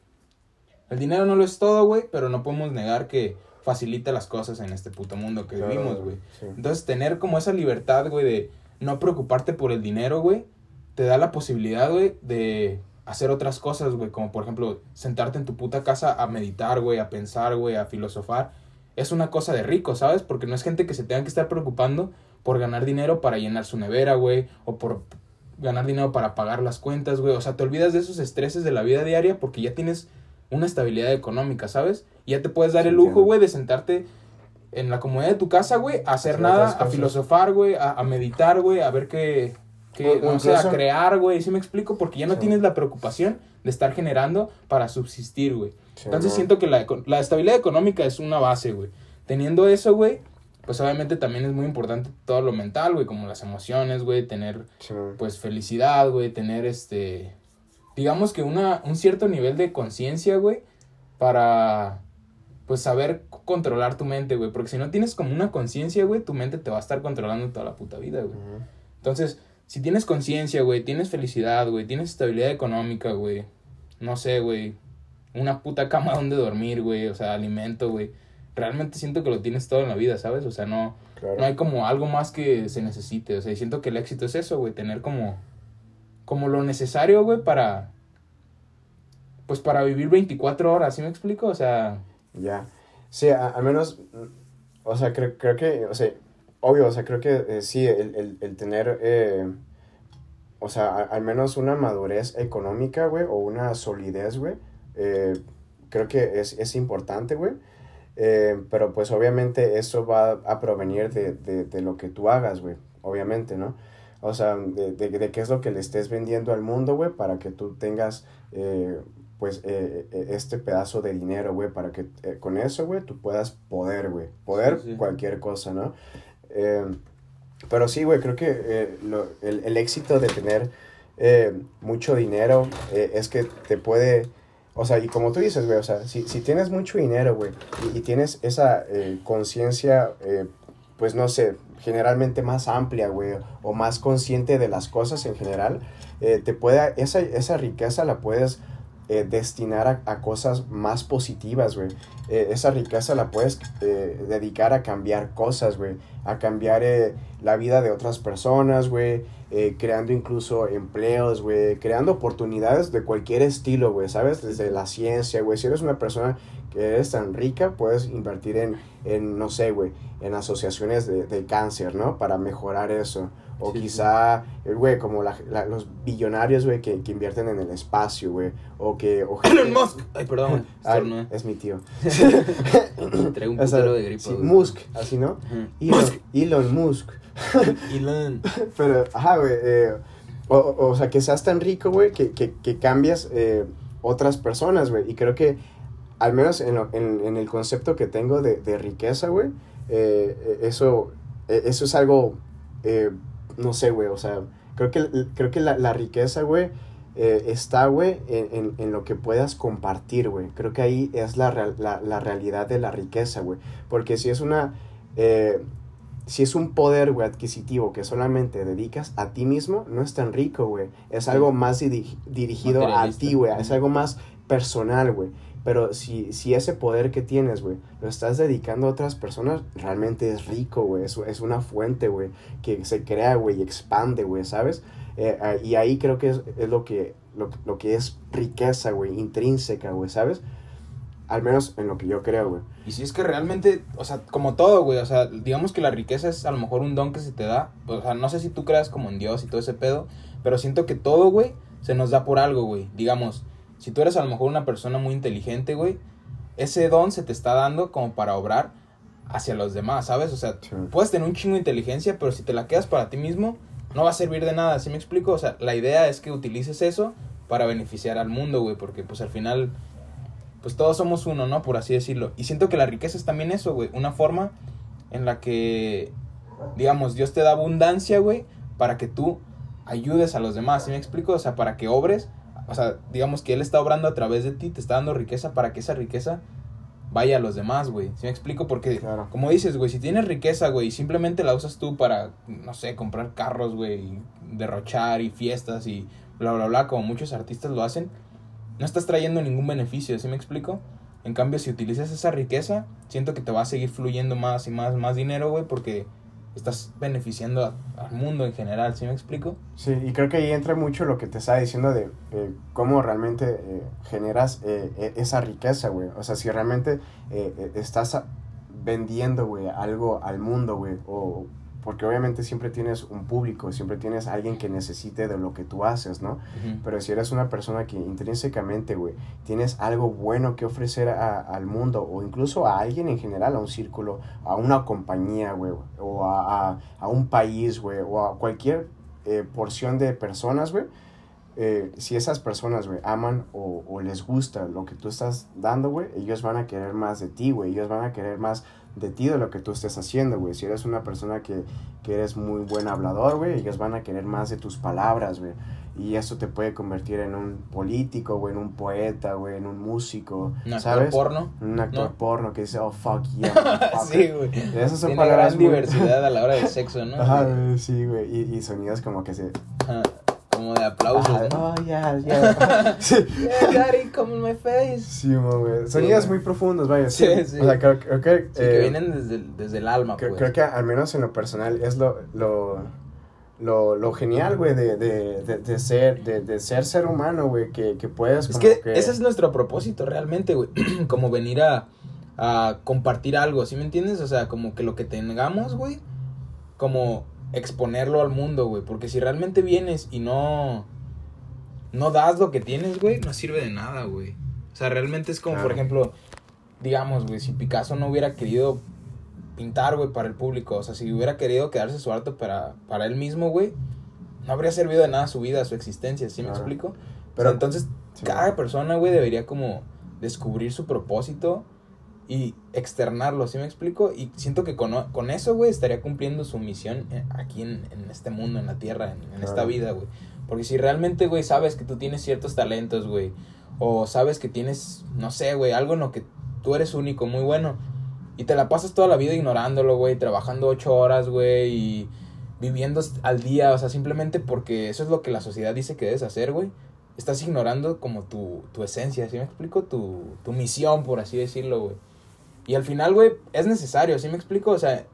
el dinero no lo es todo, güey, pero no podemos negar que facilita las cosas en este puto mundo que Claro, vivimos, güey. sí. Entonces, tener como esa libertad, güey, de no preocuparte por el dinero, güey, te da la posibilidad, güey, de hacer otras cosas, güey, como por ejemplo, sentarte en tu puta casa a meditar, güey, a pensar, güey, a filosofar. Es una cosa de rico, ¿sabes? Porque no es gente que se tenga que estar preocupando por ganar dinero para llenar su nevera, güey, o por ganar dinero para pagar las cuentas, güey. O sea, te olvidas de esos estreses de la vida diaria porque ya tienes una estabilidad económica, ¿sabes? Y ya te puedes dar el lujo, güey, de sentarte en la comodidad de tu casa, güey, a hacer Hacer nada, a filosofar, güey, a, a meditar, güey, a ver qué, qué O- no sé, a crear, güey, ¿sí me explico? Porque ya no Sí. tienes la preocupación de estar generando para subsistir, güey. Sí, Entonces no. siento que la, la estabilidad económica es una base, güey. Teniendo eso, güey, pues obviamente también es muy importante todo lo mental, güey, como las emociones, güey, tener Sí, pues felicidad, güey, tener este, digamos que una, un cierto nivel de conciencia, güey, para, pues saber controlar tu mente, güey, porque si no tienes como una conciencia, güey, tu mente te va a estar controlando toda la puta vida, güey. Entonces, si tienes conciencia, güey, tienes felicidad, güey, tienes estabilidad económica, güey, no sé, güey, una puta cama [laughs] donde dormir, güey, o sea, alimento, güey, realmente siento que lo tienes todo en la vida, ¿sabes? O sea, no, Claro. no hay como algo más que se necesite. O sea, siento que el éxito es eso, güey. Tener como, como lo necesario, güey, para, pues para vivir 24 horas, ¿sí me explico? O sea, Ya. Sí, a- al menos, o sea, creo, creo que, o sea, obvio, o sea, creo que eh, sí, el, el, el tener, eh, o sea, al menos una madurez económica, güey, o una solidez, güey, eh, creo que es, es importante, güey. Eh, pero pues obviamente eso va a provenir de, de, de lo que tú hagas, güey, obviamente, ¿no? O sea, de, de, de qué es lo que le estés vendiendo al mundo, güey, para que tú tengas, eh, pues, eh, este pedazo de dinero, güey, para que con eso, güey, tú puedas poder, güey, poder Sí, sí. cualquier cosa, ¿no? Pero sí, güey, creo que lo- el, el éxito de tener mucho dinero es que te puede, o sea, y como tú dices, güey, o sea, si, si tienes mucho dinero, güey, y, tienes esa eh, conciencia, eh, pues no sé, generalmente más amplia, güey, o más consciente de las cosas en general, eh, te puede, esa, esa riqueza la puedes destinar a, cosas más positivas, güey. Esa riqueza la puedes dedicar a cambiar cosas, güey. A cambiar la vida de otras personas, güey. Eh, creando incluso empleos, güey. Creando oportunidades de cualquier estilo, güey. ¿Sabes? Desde la ciencia, güey. Si eres una persona que eres tan rica, puedes invertir en, en no sé, güey, en asociaciones de, de cáncer, ¿no? Para mejorar eso. O Sí, quizá, güey, como la- la- los billonarios, güey, que, que invierten en el espacio, güey. O que... O Elon Musk. Ay, perdón. Ay, es mi tío. [laughs] Traigo un O sea, putero de gripa. sí. Musk, así, ¿no? Elon, Elon Musk. [laughs] Elon. Pero, ajá, güey. eh, o, o, o sea, que seas tan rico, güey, que, que, que cambias eh, otras personas, güey. Y creo que, al menos en, lo- en, en el concepto que tengo de, de riqueza, güey, eh, eso, eh, eso es algo, eh, no sé, güey, o sea, creo que, creo que la, la riqueza, güey, eh, está, güey, en, en, en lo que puedas compartir, güey. Creo que ahí es la, real- la, la realidad de la riqueza, güey. Porque si es una... eh, si es un poder, güey, adquisitivo que solamente dedicas a ti mismo, no es tan rico, güey. Es algo más diri- dirigido a ti, güey. Es algo más personal, güey. Pero si, si ese poder que tienes, güey, lo estás dedicando a otras personas, realmente es rico, güey. Es, es una fuente, güey, que se crea, güey, y expande, güey, ¿sabes? Eh, ah, y ahí creo que es, es lo, que, lo, lo que es riqueza, güey, intrínseca, güey, ¿sabes? Al menos en lo que yo creo, güey. Y si es que realmente, o sea, como todo, güey, o sea, digamos que la riqueza es a lo mejor un don que se te da. O sea, no sé si tú creas como en Dios y todo ese pedo, pero siento que todo, güey, se nos da por algo, güey. Digamos, si tú eres a lo mejor una persona muy inteligente, güey, ese don se te está dando como para obrar hacia los demás, ¿sabes? O sea, Sí. puedes tener un chingo de inteligencia, pero si te la quedas para ti mismo, no va a servir de nada, ¿sí me explico? O sea, la idea es que utilices eso para beneficiar al mundo, güey, porque pues al final, pues todos somos uno, ¿no? Por así decirlo. Y siento que la riqueza es también eso, güey, una forma en la que, digamos, Dios te da abundancia, güey, para que tú ayudes a los demás, ¿sí me explico? O sea, para que obres, o sea, digamos que Él está obrando a través de ti, te está dando riqueza para que esa riqueza vaya a los demás, güey. ¿Sí me explico? Porque, Claro. como dices, güey, si tienes riqueza, güey, y simplemente la usas tú para, no sé, comprar carros, güey, y derrochar y fiestas y bla, bla, bla, como muchos artistas lo hacen, no estás trayendo ningún beneficio, ¿sí me explico? En cambio, si utilizas esa riqueza, siento que te va a seguir fluyendo más y más, más dinero, güey, porque estás beneficiando al mundo en general, ¿sí me explico? Sí, y creo que ahí entra mucho lo que te estaba diciendo de cómo realmente eh, generas eh, e- esa riqueza, güey. O sea, si realmente eh, eh, estás vendiendo, güey, algo al mundo, güey, o porque obviamente siempre tienes un público, siempre tienes alguien que necesite de lo que tú haces, ¿no? Pero si eres una persona que intrínsecamente, güey, tienes algo bueno que ofrecer a- al mundo o incluso a alguien en general, a un círculo, a una compañía, güey, o a, a- a un país, güey, o a cualquier eh, porción de personas, güey, eh, si esas personas, güey, aman o, o les gusta lo que tú estás dando, güey, ellos van a querer más de ti, güey, ellos van a querer más de ti de lo que tú estés haciendo, güey. Si eres una persona que, que eres muy buen hablador, güey, ellos van a querer más de tus palabras, güey. Y eso te puede convertir en un político, güey, en un poeta, güey, en un músico, Un actor ¿sabes? porno. Un actor ¿no? porno que dice, oh, fuck yeah. [laughs] motherfucker". sí, güey. Esas son Tiene palabras gran muy- diversidad a la hora del sexo, ¿no? [laughs] Ajá, sí, güey. Y, y sonidos como que se... Como de aplausos, oh, yeah, yeah. sí. Yeah, daddy, come in my face. Sí, mo, güey. Sonidos muy profundos, vaya. Sí, Sí, sí. O sea, creo, creo que... Sí, que eh, vienen desde, el- desde el alma, creo, pues. creo que al menos en lo personal es lo... lo lo, lo genial, güey, de, de, de, de ser, de, de ser ser humano, güey, que, que puedes Es como que, que... ese es nuestro propósito realmente, güey. [clears throat] como venir a, a compartir algo, ¿sí me entiendes? O sea, como que lo que tengamos, güey, como exponerlo al mundo, güey. Porque si realmente vienes y no, no das lo que tienes, güey, no sirve de nada, güey. O sea, realmente es como, por ejemplo, digamos, güey, si Picasso no hubiera querido pintar, güey, para el público, o sea, si hubiera querido quedarse su arte para, para él mismo, güey, no habría servido de nada su vida, su existencia, ¿sí me explico? Pero- entonces, Sí. cada persona, güey, debería como descubrir su propósito y externarlo, ¿sí me explico? Y siento que con, con eso, güey, estaría cumpliendo su misión eh, aquí en, en este mundo, en la tierra, en, en esta vida, güey. Porque si realmente, güey, sabes que tú tienes ciertos talentos, güey, o sabes que tienes, no sé, güey, algo en lo que tú eres único, muy bueno, y te la pasas toda la vida ignorándolo, güey, trabajando ocho horas, güey, y viviendo al día, o sea, simplemente porque eso es lo que la sociedad dice que debes hacer, güey. Estás ignorando como tu, tu esencia, ¿sí me explico? Tu, tu misión, por así decirlo, güey. Y al final, güey, es necesario, ¿sí me explico? O sea,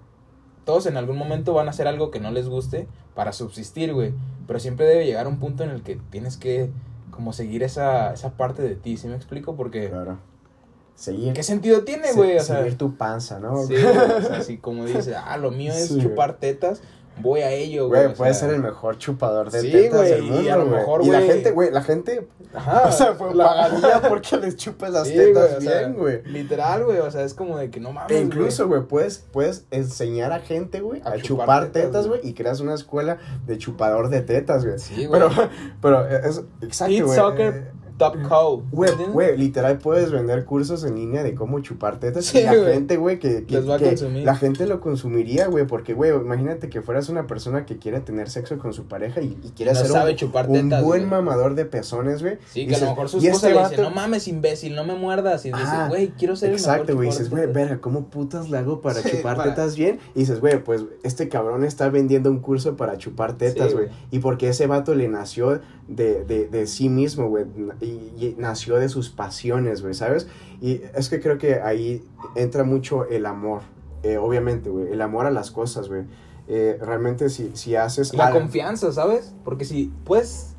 todos en algún momento van a hacer algo que no les guste para subsistir, güey. Pero siempre debe llegar un punto en el que tienes que como seguir esa, esa parte de ti, ¿sí me explico? Porque Claro. Seguir... ¿qué sentido tiene, se- güey? O sea, seguir tu panza, ¿no? sí, [laughs] o sea, así como dice, ah, lo mío es Sí, chupar tetas, voy a ello, güey. Güey, sea, ser el mejor chupador de Sí, tetas güey, del y mundo, a lo güey. mejor, Y la gente, güey, la gente, Ajá, [laughs] o sea, pues, la- pagaría porque les chupes las Sí, tetas güey, o sea, bien, güey. Literal, güey, o sea, es como de que no mames, E incluso, güey, puedes, puedes enseñar a gente, güey, A a, chupar chupar, tetas, güey. güey, y creas una escuela de chupador de tetas, güey. Sí, güey. Pero, [laughs] pero es, exacto, Eat güey. Soccer eh, Top Co. Güey, güey, literal puedes vender cursos en línea de cómo chupar tetas Sí, y la gente, güey, que, que, va la gente lo consumiría, güey, porque, güey, imagínate que fueras una persona que quiere tener sexo con su pareja y, y quiere No ser sabe un, chupar un tetas, buen güey. mamador de pezones, güey. Sí, Y que a lo dices, mejor su "Y esposa este le dice, vato-" no mames, imbécil, no me muerdas. Y dices, güey, quiero ser Exacto, güey. Dices, güey, tetas". verga, ¿cómo putas le hago para Sí, chupar para- tetas bien? Y dices, güey, pues este cabrón está vendiendo un curso para chupar tetas, güey. y porque ese vato le nació de, de, de sí mismo, güey. Y, y nació de sus pasiones, güey, ¿sabes? Y es que creo que ahí entra mucho el amor. Eh, obviamente, güey. El amor a las cosas, güey. Eh, realmente si, si haces la algo- confianza, ¿sabes? Porque si, pues,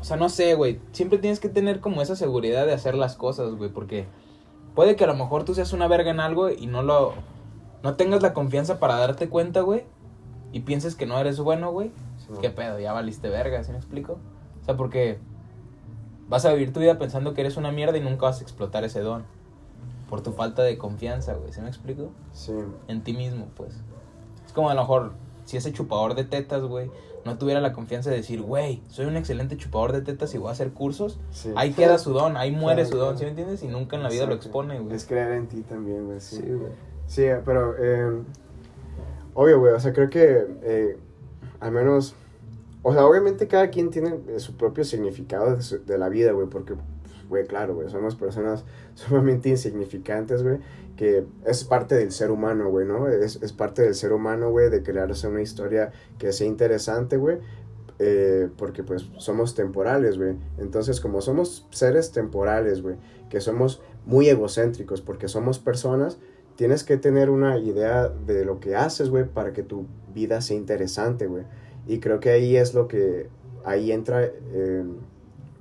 o sea, no sé, güey, siempre tienes que tener como esa seguridad de hacer las cosas, güey, porque puede que a lo mejor tú seas una verga en algo y no lo, no tengas la confianza para darte cuenta, güey, y pienses que no eres bueno, güey. ¿Qué pedo? Ya valiste verga, ¿sí me explico? O sea, porque vas a vivir tu vida pensando que eres una mierda y nunca vas a explotar ese don. Por tu falta de confianza, güey. ¿Sí me explico? Sí. En ti mismo, pues. Es como a lo mejor, si ese chupador de tetas, güey, no tuviera la confianza de decir, güey, soy un excelente chupador de tetas y voy a hacer cursos, ahí queda su don, ahí muere su don, ¿sí me entiendes? Y nunca en la vida lo expone, güey. Es creer en ti también, güey. Sí, güey. Sí, pero, eh, obvio, güey, o sea, creo que, eh, al menos, o sea, obviamente cada quien tiene eh, su propio significado de, de la vida, güey, porque, pues, güey, claro, güey, somos personas [laughs] sumamente insignificantes, güey, que es parte del ser humano, güey, ¿no? Es, es parte del ser humano, güey, de crearse una historia que sea interesante, güey, eh, porque pues somos temporales, güey. Entonces, como somos seres temporales, güey, que somos muy egocéntricos, porque somos personas, tienes que tener una idea de lo que haces, güey, para que tu vida sea interesante, güey. Y creo que ahí es lo que, ahí entra, eh,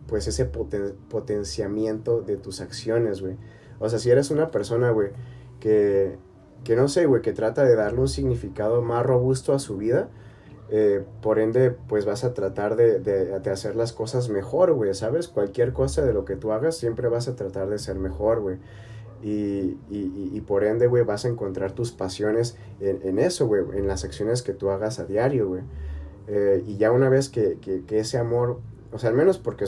pues ese poten potenciamiento de tus acciones, güey. O sea, si eres una persona, güey, que, que no sé, güey, que trata de darle un significado más robusto a su vida, eh, por ende, pues vas a tratar de, de, de hacer las cosas mejor, güey, ¿sabes? Cualquier cosa de lo que tú hagas, siempre vas a tratar de ser mejor, güey. Y, y, y, por ende, güey, vas a encontrar tus pasiones en, en eso, güey, en las acciones que tú hagas a diario, güey. Eh, y ya una vez que, que, que, ese amor, o sea, al menos porque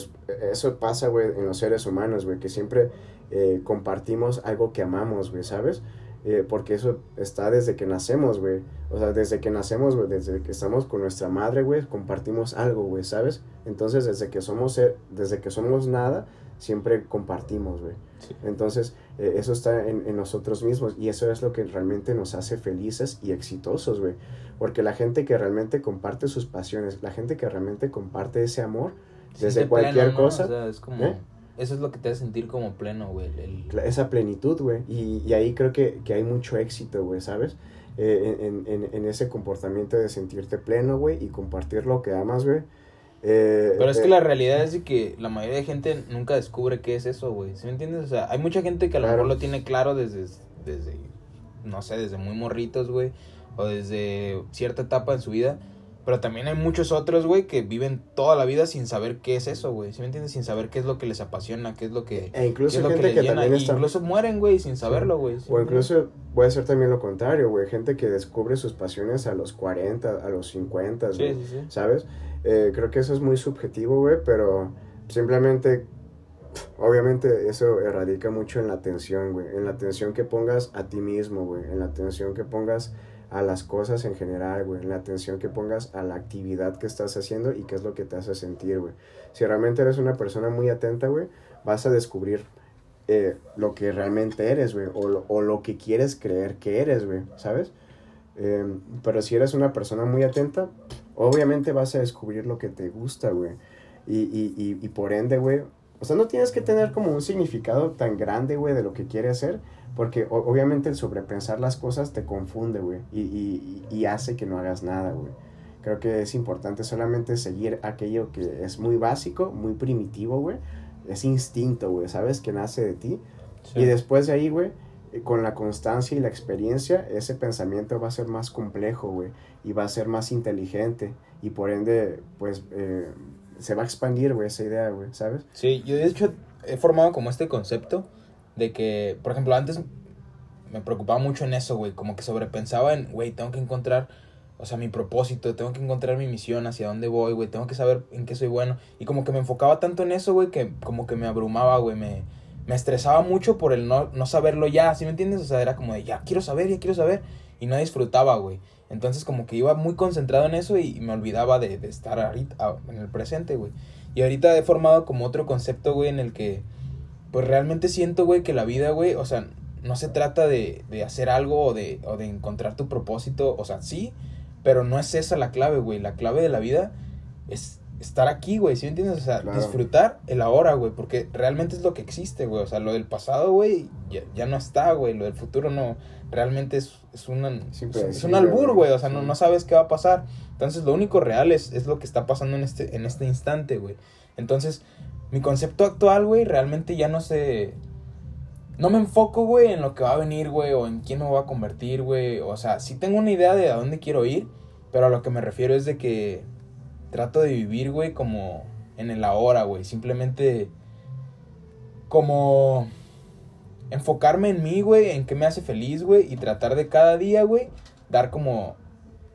eso pasa, güey, en los seres humanos, güey, que siempre eh, compartimos algo que amamos, güey, ¿sabes? Eh, porque eso está desde que nacemos, güey. O sea, desde que nacemos, güey, desde que estamos con nuestra madre, güey, compartimos algo, güey, ¿sabes? Entonces, desde que somos, desde que somos nada, siempre compartimos, güey. Sí. Entonces, eh, eso está en, en, nosotros mismos y eso es lo que realmente nos hace felices y exitosos, güey. Porque la gente que realmente comparte sus pasiones, la gente que realmente comparte ese amor, desde cualquier pleno, ¿no? cosa. O sea, es como... ¿eh? Eso es lo que te hace sentir como pleno, güey. El... Esa plenitud, güey. Y, y, ahí creo que, que, hay mucho éxito, güey, ¿sabes? Eh, en, en, en, ese comportamiento de sentirte pleno, güey, y compartir lo que amas, güey. Eh, Pero es que eh, la realidad es de que la mayoría de gente nunca descubre qué es eso, güey. ¿Sí me entiendes? O sea, hay mucha gente que a lo claro. mejor lo tiene claro desde, desde, no sé, desde muy morritos, güey. O desde cierta etapa en su vida. Pero también hay muchos otros, güey, que viven toda la vida sin saber qué es eso, güey. ¿Sí me entiendes? Sin saber qué es lo que les apasiona, qué es lo que. E incluso es lo gente que, que llena. también está. incluso mueren, güey, sin saberlo, güey. O incluso puede ser también lo contrario, güey. Gente que descubre sus pasiones a los 40, a los 50, Sí, güey. sí, sí. ¿Sabes? Eh, creo que eso es muy subjetivo, güey, pero simplemente. Obviamente eso erradica mucho en la atención, güey. En la atención que pongas a ti mismo, güey. En la atención que pongas a las cosas en general, güey, la atención que pongas a la actividad que estás haciendo y qué es lo que te hace sentir, güey. Si realmente eres una persona muy atenta, güey, vas a descubrir eh, lo que realmente eres, güey, o, lo, o lo que quieres creer que eres, güey, ¿sabes? Eh, pero si eres una persona muy atenta, obviamente vas a descubrir lo que te gusta, güey. Y, y, y, y por ende, güey, o sea, no tienes que tener como un significado tan grande, güey, de lo que quieres hacer, porque obviamente el sobrepensar las cosas te confunde, güey, y, y, y, hace que no hagas nada, güey. Creo que es importante solamente seguir aquello que es muy básico, muy primitivo, güey. Es instinto, güey, ¿sabes? Que nace de ti. Sí. Y después de ahí, güey, con la constancia y la experiencia, ese pensamiento va a ser más complejo, güey, y va a ser más inteligente, y por ende, pues, eh, se va a expandir, güey, esa idea, güey, ¿sabes? Sí, yo de hecho he formado como este concepto de que, por ejemplo, antes me preocupaba mucho en eso, güey, como que sobrepensaba en, güey, tengo que encontrar, o sea, mi propósito, tengo que encontrar mi misión, hacia dónde voy, güey, tengo que saber en qué soy bueno. Y como que me enfocaba tanto en eso, güey, que como que me abrumaba, güey, me, me estresaba mucho por el no, no saberlo ya, ¿sí me entiendes? O sea, era como de, ya quiero saber, ya quiero saber, y no disfrutaba, güey. Entonces como que iba muy concentrado en eso y, me olvidaba de, de estar ahorita, en el presente, güey. Y ahorita he formado como otro concepto, güey, en el que pues realmente siento, güey, que la vida, güey, o sea, no se trata de, de hacer algo o de, o de encontrar tu propósito, o sea, sí, pero no es esa la clave, güey. La clave de la vida es estar aquí, güey, ¿sí me entiendes? O sea, claro. disfrutar el ahora, güey, porque realmente es lo que existe, güey. O sea, lo del pasado, güey, ya, ya, no está, güey. Lo del futuro no. Realmente es, es, una, es, un albur, güey. O sea, sí. no, no sabes qué va a pasar. Entonces, lo único real es, es lo que está pasando en este, en este instante, güey. Entonces, mi concepto actual, güey, realmente ya no sé... No me enfoco, güey, en lo que va a venir, güey, o en quién me voy a convertir, güey. O sea, sí tengo una idea de a dónde quiero ir, pero a lo que me refiero es de que trato de vivir, güey, como en el ahora, güey. Simplemente como enfocarme en mí, güey, en qué me hace feliz, güey, y tratar de cada día, güey, dar como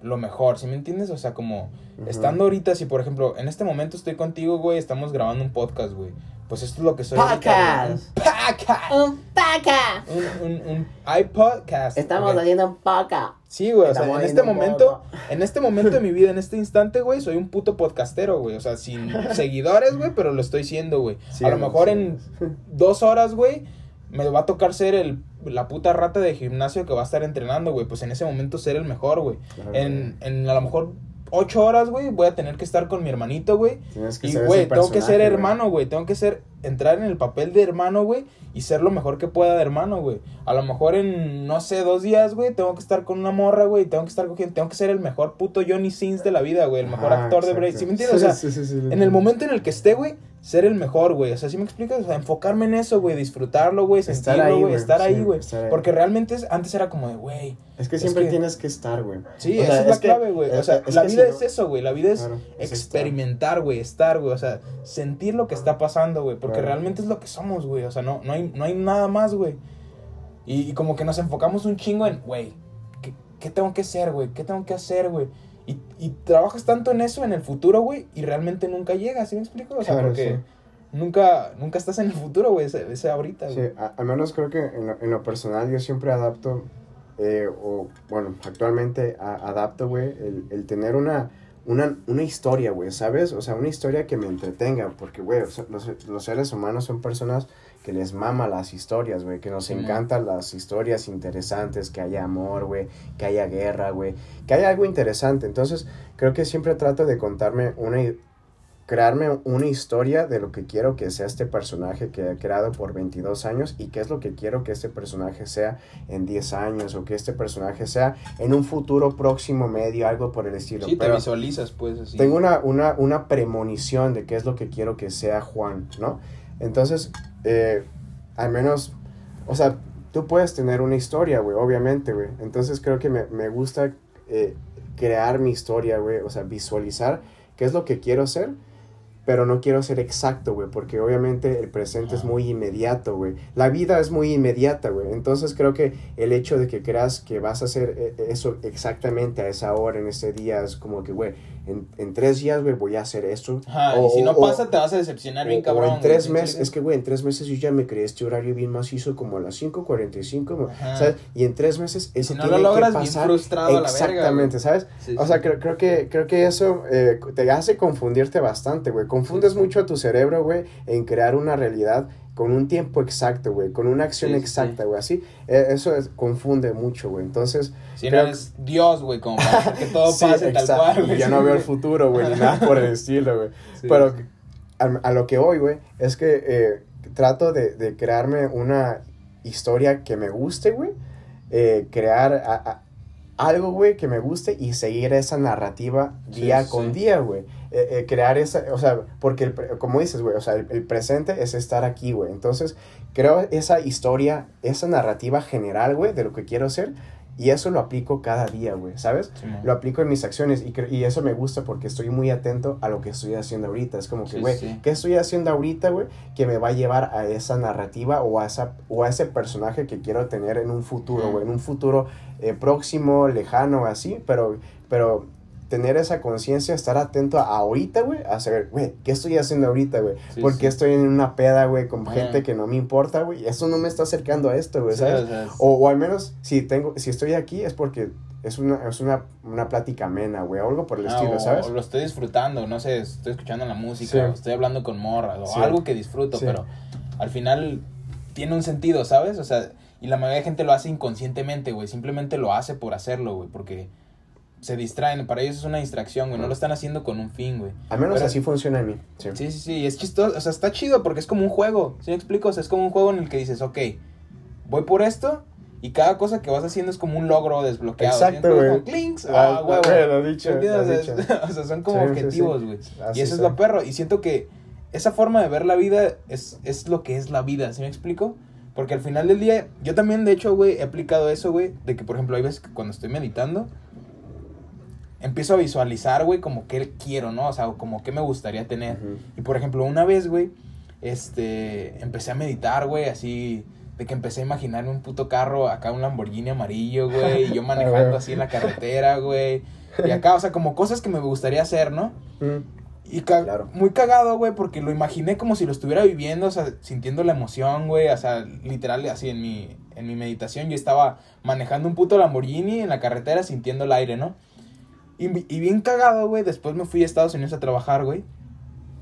lo mejor, ¿sí me entiendes? O sea, como estando ahorita, si por ejemplo, en este momento estoy contigo, güey, estamos grabando un podcast, güey. Pues esto es lo que soy. Podcast. Podcast. Un podcast. Un, un, un iPodcast. Estamos haciendo un podcast. Sí, güey, o sea, en este momento, en este momento de mi [laughs] vida, en este instante, güey, soy un puto podcastero, güey. O sea, sin [laughs] seguidores, güey, pero lo estoy siendo, güey. Sí, a lo sí. mejor en dos horas, güey, me va a tocar ser el, la puta rata de gimnasio que va a estar entrenando, güey. Pues en ese momento ser el mejor, güey. Claro, En, en a lo mejor ocho horas, güey, voy a tener que estar con mi hermanito, güey. Y, güey, tengo que ser hermano, güey. Tengo que ser, entrar en el papel de hermano, güey. Y ser lo mejor que pueda de hermano, güey. A lo mejor en, no sé, dos días, güey, tengo que estar con una morra, güey. Tengo que estar cogiendo, tengo que ser el mejor puto Johnny Sins de la vida, güey. El mejor Ajá, actor de. Braid. ¿Sí me entiendes? O sea, sí, sí. en el momento en el que esté, güey, ser el mejor, güey. O sea, ¿sí me explicas? O sea, enfocarme en eso, güey. Disfrutarlo, güey. Sentirlo, güey. Estar ahí, güey. Porque realmente es- antes era como de, güey. Es que Es siempre que- tienes que estar, güey. Sí, O sea, esa es la clave, güey. O sea, la vida si es no- eso, güey. La vida es Claro, experimentar, güey, estar, güey. O sea, sentir lo que está pasando, güey. Porque Claro. realmente es lo que somos, güey. O sea, no, no, hay, no hay nada más, güey. Y, y como que nos enfocamos un chingo en, güey, ¿qué, qué tengo que ser, güey? ¿Qué tengo que hacer, güey? Y, y trabajas tanto en eso en el futuro, güey, y realmente nunca llegas, ¿sí me explico? O sea, Claro, porque sí. nunca, nunca estás en el futuro, güey, ese, ese ahorita, Sí, güey. a- al menos creo que en lo, en lo personal yo siempre adapto, eh, o bueno, actualmente a- adapto, güey, el, el tener una, una, una historia, güey, ¿sabes? O sea, una historia que me entretenga, porque, güey, los, los seres humanos son personas que les mama las historias, güey, que nos encantan las historias interesantes, que haya amor, güey, que haya guerra, güey, que haya algo interesante. Entonces, creo que siempre trato de contarme una, crearme una historia de lo que quiero que sea este personaje que he creado por 22 años y qué es lo que quiero que este personaje sea en 10 años o que este personaje sea en un futuro próximo medio, algo por el estilo. Sí, te visualizas, pues, así. tengo una, una, una premonición de qué es lo que quiero que sea Juan, ¿no? Entonces, eh, al menos, o sea, tú puedes tener una historia, güey, obviamente, güey. Entonces creo que me, me gusta eh, crear mi historia, güey, o sea, visualizar qué es lo que quiero ser, pero no quiero ser exacto, güey, porque obviamente el presente es muy inmediato, güey. La vida es muy inmediata, güey. Entonces creo que el hecho de que creas que vas a hacer eh, eso exactamente a esa hora, en ese día, es como que, güey, en, en tres días, güey, voy a hacer esto. Ajá, O- y si no o- pasa, te vas a decepcionar bien cabrón. O en tres ¿sí me meses, es que, güey, en tres meses yo ya me creé este horario bien macizo como a las 5.45, Ajá. ¿sabes? Y en tres meses eso si no tiene lo logras, que bien pasar. frustrado a la verga, Exactamente. ¿sabes? Sí, O sí. sea, creo, creo, que, creo que eso eh, te hace confundirte bastante, güey. Confundes sí. mucho a tu cerebro, güey, en crear una realidad con un tiempo exacto, güey, con una acción Sí, exacta, güey, así. eh, eso es- confunde mucho, güey. Entonces, Si no eres Dios, güey, como para que [laughs] todo Sí, pase tal exacto, cual, y güey. ya no veo el futuro, güey, ni nada por el [laughs] estilo, güey. Pero a, a lo que voy, güey, es que eh, trato de, de crearme una historia que me guste, güey. eh, crear a- a- algo, güey, que me guste y seguir esa narrativa día con día, güey. Eh, eh, crear esa, o sea, porque, el como dices, güey, o sea, el, el presente es estar aquí, güey. Entonces, creo esa historia, esa narrativa general, güey, de lo que quiero ser. Y eso lo aplico cada día, güey, ¿sabes? Simón. lo aplico en mis acciones y, y eso me gusta porque estoy muy atento a lo que estoy haciendo ahorita. Es como que, Sí, güey, sí. ¿qué estoy haciendo ahorita, güey? Que me va a llevar a esa narrativa o a, esa, o a ese personaje que quiero tener en un futuro, güey. En un futuro eh, próximo, lejano, así. Pero, pero tener esa conciencia, estar atento a ahorita, güey. A saber, güey, ¿qué estoy haciendo ahorita, güey? Sí, porque sí. estoy en una peda, güey, con gente que no me importa, güey. Eso no me está acercando a esto, güey, ¿sabes? o O, o al menos, si tengo, si estoy aquí es porque es una, es una, una plática amena, güey, o algo por el Ah, estilo, o- ¿sabes? o lo estoy disfrutando, no sé, estoy escuchando la música, o estoy hablando con morras, o algo que disfruto, pero al final tiene un sentido, ¿sabes? O sea, y la mayoría de gente lo hace inconscientemente, güey, simplemente lo hace por hacerlo, güey, porque se distraen, para ellos es una distracción, güey, no lo están haciendo con un fin, güey. Al menos Pero- así funciona en mí. Sí. Sí, sí, sí, es chistoso, o sea, está chido porque es como un juego, ¿sí me explico? O sea, es como un juego en el que dices, ok, voy por esto y cada cosa que vas haciendo es como un logro desbloqueado. ¿sí me Exacto, güey. Clinks, Ah, ah, güey, lo dicho, lo O sea, dicho. [laughs] o sea, son como Sí, objetivos, güey. Así Y eso es lo perro. Y siento que esa forma de ver la vida es, es lo que es la vida, ¿sí me explico? Porque al final del día, yo también, de hecho, güey, he aplicado eso, güey, de que, por ejemplo, hay veces que cuando estoy meditando, empiezo a visualizar, güey, como qué quiero, ¿no? O sea, como qué me gustaría tener. Y, por ejemplo, una vez, güey, este, empecé a meditar, güey, así, de que empecé a imaginarme un puto carro, acá un Lamborghini amarillo, güey, y yo [laughs] manejando así en la carretera, güey. Y acá, o sea, como cosas que me gustaría hacer, ¿no? Mm. Y ca- Claro. muy cagado, güey, porque lo imaginé como si lo estuviera viviendo, o sea, sintiendo la emoción, güey, o sea, literal, así en mi, en mi meditación yo estaba manejando un puto Lamborghini en la carretera sintiendo el aire, ¿no? Y, y bien cagado, güey, después me fui a Estados Unidos a trabajar, güey.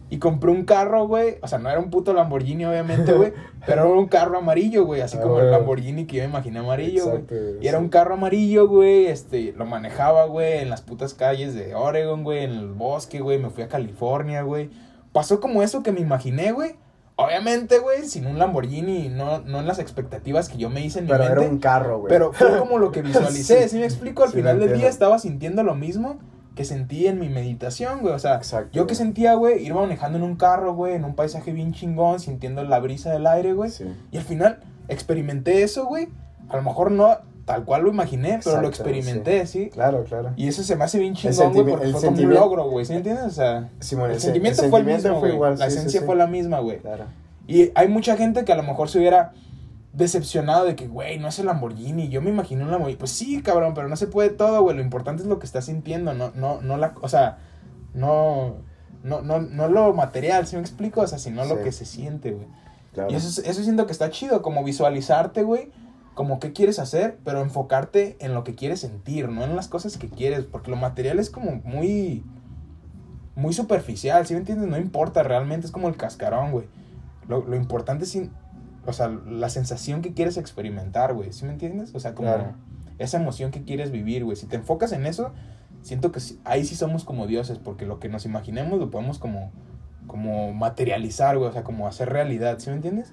Y compré un carro, güey, o sea, no era un puto Lamborghini, obviamente, güey, [laughs] pero era un carro amarillo, güey, así Ah, como el güey. Lamborghini que yo me imaginé amarillo, güey. Y era sí. un carro amarillo, güey, este, lo manejaba, güey, en las putas calles de Oregon, güey, en el bosque, güey, me fui a California, güey. Pasó como eso que me imaginé, güey. Obviamente, güey, sin un Lamborghini, no, no en las expectativas que yo me hice en mi Pero mente. era un carro, güey. Pero fue como lo que [laughs] visualicé, Sí. ¿sí, me explico? Al Sí, final del día estaba sintiendo lo mismo que sentí en mi meditación, güey. O sea, Exacto, yo que sentía, güey, ir manejando en un carro, güey, en un paisaje bien chingón, sintiendo la brisa del aire, güey. Sí. Y al final experimenté eso, güey. A lo mejor no tal cual lo imaginé, pero lo experimenté, ¿sí? Claro, claro. Y eso se me hace bien chingón, güey, porque fue como un logro, güey, ¿sí entiendes? O sea, el el se- sentimiento el fue el mismo, fue güey. igual, La esencia fue la misma, güey. Claro. Y hay mucha gente que a lo mejor se hubiera decepcionado de que, güey, no es el Lamborghini. Yo me imaginé un Lamborghini. Pues sí, cabrón, pero no se puede todo, güey. Lo importante es lo que estás sintiendo, no, no, no la, o sea, no, no, no, no lo material, ¿sí me explico? O sea, sino lo Sí. que se siente, güey. claro. Y eso, es- eso siento que está chido, como visualizarte, güey, como qué quieres hacer, pero enfocarte en lo que quieres sentir, no en las cosas que quieres, porque lo material es como muy, muy superficial, ¿sí me entiendes? No importa, realmente es como el cascarón, güey. Lo, lo importante es, in- o sea, la sensación que quieres experimentar, güey, ¿sí me entiendes? O sea, como Claro. esa emoción que quieres vivir, güey. Si te enfocas en eso, siento que ahí sí somos como dioses, porque lo que nos imaginemos lo podemos como, como materializar, güey, o sea, como hacer realidad, ¿sí me entiendes?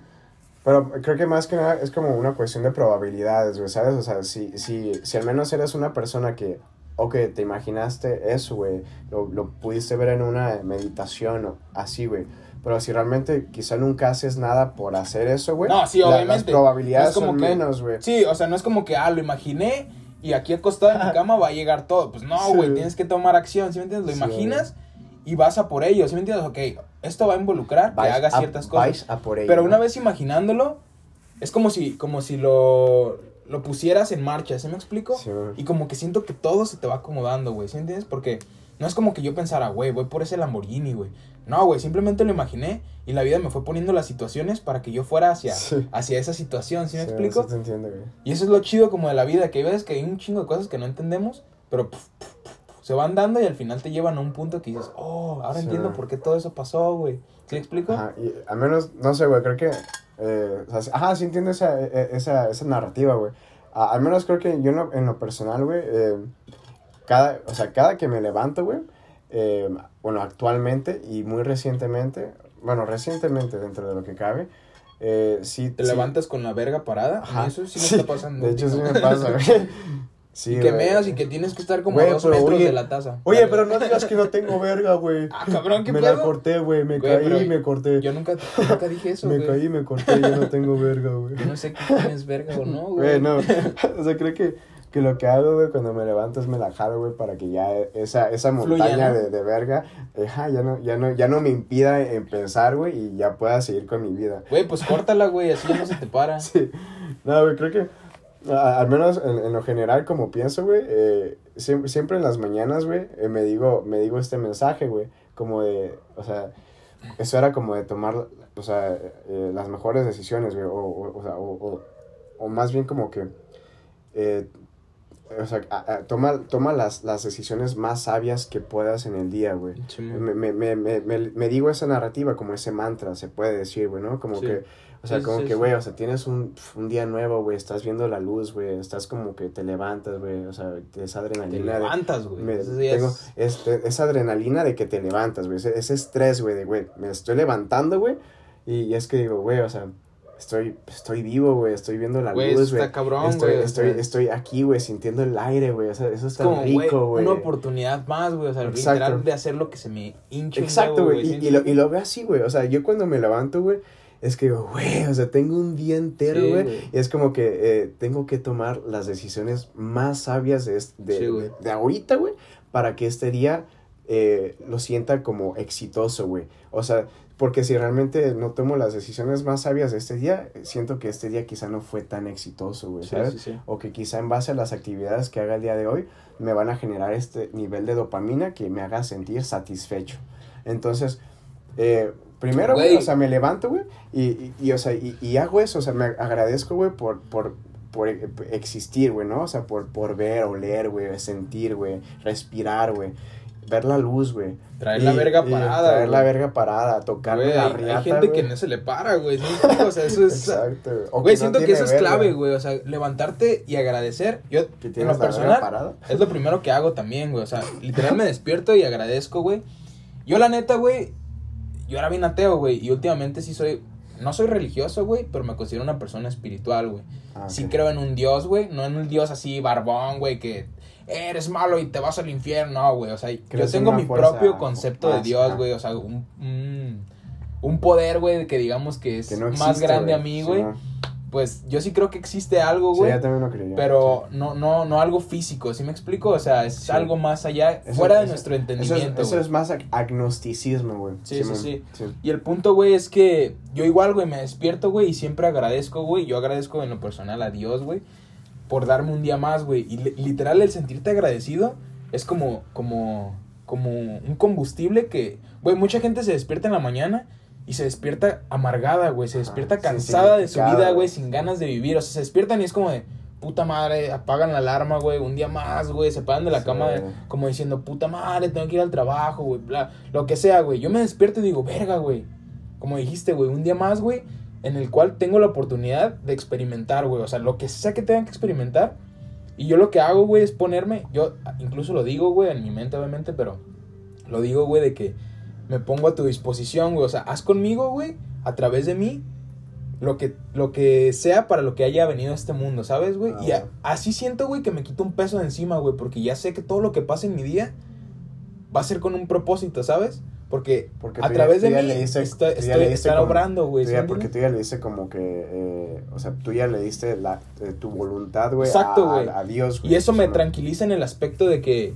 Pero creo que más que nada es como una cuestión de probabilidades, güey, ¿sabes? O sea, si, si, si al menos eres una persona que, ok, te imaginaste eso, güey, lo, lo pudiste ver en una meditación o así, güey. Pero si realmente quizá nunca haces nada por hacer eso, güey. No, sí, la- obviamente. Las probabilidades No es como son que- menos, güey. Sí, o sea, no es como que, ah, lo imaginé y aquí acostado en mi cama va a llegar todo. Pues no, Sí. güey, tienes que tomar acción, ¿sí me entiendes? Lo Sí, imaginas y vas a por ello, ¿sí me entiendes? Ok, esto va a involucrar que Vais hagas a- ciertas cosas. vais a por ello, Pero ¿no? una vez imaginándolo, es como si, como si lo, lo pusieras en marcha, ¿sí me explico? Sí. Y como que siento que todo se te va acomodando, güey, ¿sí entiendes? Porque no es como que yo pensara, güey, voy por ese Lamborghini, güey. No, güey, simplemente lo imaginé y la vida me fue poniendo las situaciones para que yo fuera hacia, Sí. hacia esa situación, ¿sí me Sí, explico? sí te entiendo, güey. Y eso es lo chido como de la vida, que hay veces que hay un chingo de cosas que no entendemos, pero puf, puf, puf, puf, se van dando y al final te llevan a un punto que dices, oh, ahora Sí. entiendo por qué todo eso pasó, güey. ¿Sí explico? Ajá, y al menos, no sé, güey, creo que... eh, o sea, ajá, sí entiendo esa, e- esa, esa narrativa, güey. Al menos creo que yo en lo, en lo personal, güey, eh, cada, o sea, cada que me levanto, güey, eh, bueno, actualmente y muy recientemente, bueno, recientemente dentro de lo que cabe, eh, sí... Te sí- levantas con la verga parada, Ajá, eso sí me está pasando. De hecho, sí me pasa, güey. [laughs] Sí, y que güey. meas y que tienes que estar como Güey, a dos pero metros oye- de la taza. Oye, Vale. pero no digas que no tengo verga, güey. [laughs] Ah, cabrón, ¿qué me pedo? la corté, güey, me Güey, caí y me corté. Yo nunca, nunca dije eso, [laughs] me güey. caí y me corté, yo no tengo verga, güey. Yo no sé qué tienes verga o no, güey. [laughs] Güey, no. O sea, creo que, que lo que hago, güey, cuando me levanto es me la jalo, güey, para que ya esa, esa montaña de, de verga, ya no, ya no, ya no me impida en pensar, güey, y ya pueda seguir con mi vida. Güey, pues córtala, güey, así ya no se te para. Sí. No, güey, creo que, al menos en, en lo general, como pienso, güey, eh, siempre, siempre en las mañanas, güey, eh, me digo, me digo este mensaje, güey, como de, o sea, eso era como de tomar, o sea, eh, las mejores decisiones, güey, o, o, o sea, o, o, más bien como que, o sea, a- a- toma, toma las, las decisiones más sabias que puedas en el día, güey. Simón. Me, me, me, me, digo esa narrativa como ese mantra, se puede decir, güey, ¿no? Como Sí. que, o sea, Sí, como sí, que, sí. güey, o sea, tienes un, un día nuevo, güey, estás viendo la luz, güey, estás como que te levantas, güey, o sea, esa Te adrenalina de... levantas, güey. es- este- esa adrenalina de que te levantas, güey, ese, ese estrés, güey, de, güey, me estoy levantando, güey, y, y es que digo, güey, o sea, estoy, estoy vivo, güey, estoy viendo la Güey, luz, güey. está cabrón, estoy, güey, estoy, aquí, güey, sintiendo el aire, güey, o sea, eso está como, güey, rico, güey. una oportunidad más, güey, o sea, Exacto. literal de hacer lo que se me hinche un Exacto, güey, ¿sí y, lo, y lo veo así, güey, o sea, yo cuando me levanto, güey, es que, güey, o sea, tengo un día entero, güey, y es como que eh, tengo que tomar las decisiones más sabias de, es- de, Sí, güey. de, de ahorita, güey, para que este día eh, lo sienta como exitoso, güey. O sea, porque si realmente no tomo las decisiones más sabias de este día, siento que este día quizá no fue tan exitoso, güey, Sí, ¿sabes? sí, sí. O que quizá en base a las actividades que haga el día de hoy, me van a generar este nivel de dopamina que me haga sentir satisfecho. Entonces, eh, primero, güey, Güey. o sea, me levanto, güey, y, y, y, o sea, y, y hago eso, o sea, me agradezco, güey, por, por, por e- existir, güey, ¿no? O sea, por, por ver, oler, güey, sentir, güey, respirar, güey, ver la luz, güey. Traer Y- la verga parada, Traer la verga parada, Güey, la hay, riata, hay gente que no se le para, güey. O sea, eso es. [laughs] Exacto, güey. O Güey, no siento que eso es clave, güey. O sea, levantarte y agradecer. Yo, Que en lo personal, parada. es lo primero que hago también, güey. O sea, [laughs] literal me despierto y agradezco, güey. Yo, la neta, güey, yo era bien ateo, güey. Y últimamente sí soy. No soy religioso, güey, pero me considero una persona espiritual, güey. Ah, Sí creo en un Dios, güey. No en un Dios así barbón, güey, que eres malo y te vas al infierno, no, güey. O sea, yo tengo mi propio concepto de Dios, güey. O sea, un, un, un poder, güey, que digamos que es Que no más grande a mí, Sí, güey. no. Pues yo sí creo que existe algo, Sí, güey. yo también lo creía. pero sí. no, no, no algo físico, ¿sí me explico? O sea, es Sí. algo más allá, Eso- fuera de eso- nuestro Eso es, entendimiento, eso es más ag- agnosticismo, güey. Sí, sí, Simón. sí. Y el punto, güey, es que yo igual, güey, me despierto, güey, y siempre agradezco, güey. Yo agradezco en lo personal a Dios, güey, por darme un día más, güey. Y li- literal, el sentirte agradecido es como, como, como un combustible que, güey, mucha gente se despierta en la mañana y se despierta amargada, güey. Se despierta cansada de su vida, güey, güey. sin ganas de vivir. O sea, se despiertan y es como de, puta madre, apagan la alarma, güey, un día más, güey. Se paran de la Sí. cama de- como diciendo, puta madre, tengo que ir al trabajo, güey, bla, lo que sea, güey. Yo me despierto y digo, verga, güey. Como dijiste, güey, un día más, güey, en el cual tengo la oportunidad de experimentar, güey. O sea, lo que sea que tengan que experimentar. Y yo lo que hago, güey, es ponerme, yo incluso lo digo, güey, en mi mente, obviamente, pero lo digo, güey, de que me pongo a tu disposición, güey. O sea, haz conmigo, güey, a través de mí, lo que, lo que sea para lo que haya venido a este mundo, ¿sabes, güey? Ah, y a- así siento, güey, que me quito un peso de encima, güey, porque ya sé que todo lo que pasa en mi día va a ser con un propósito, ¿sabes? Porque, Porque a ya- través de mí le diste- estoy, están como- obrando, güey. Tú ¿sí ya- me porque tú ya le diste como que, eh, o sea, tú ya le diste la, eh, tu voluntad, güey, Exacto, a, güey. a- a Dios, güey. Y eso me tranquiliza en el aspecto de que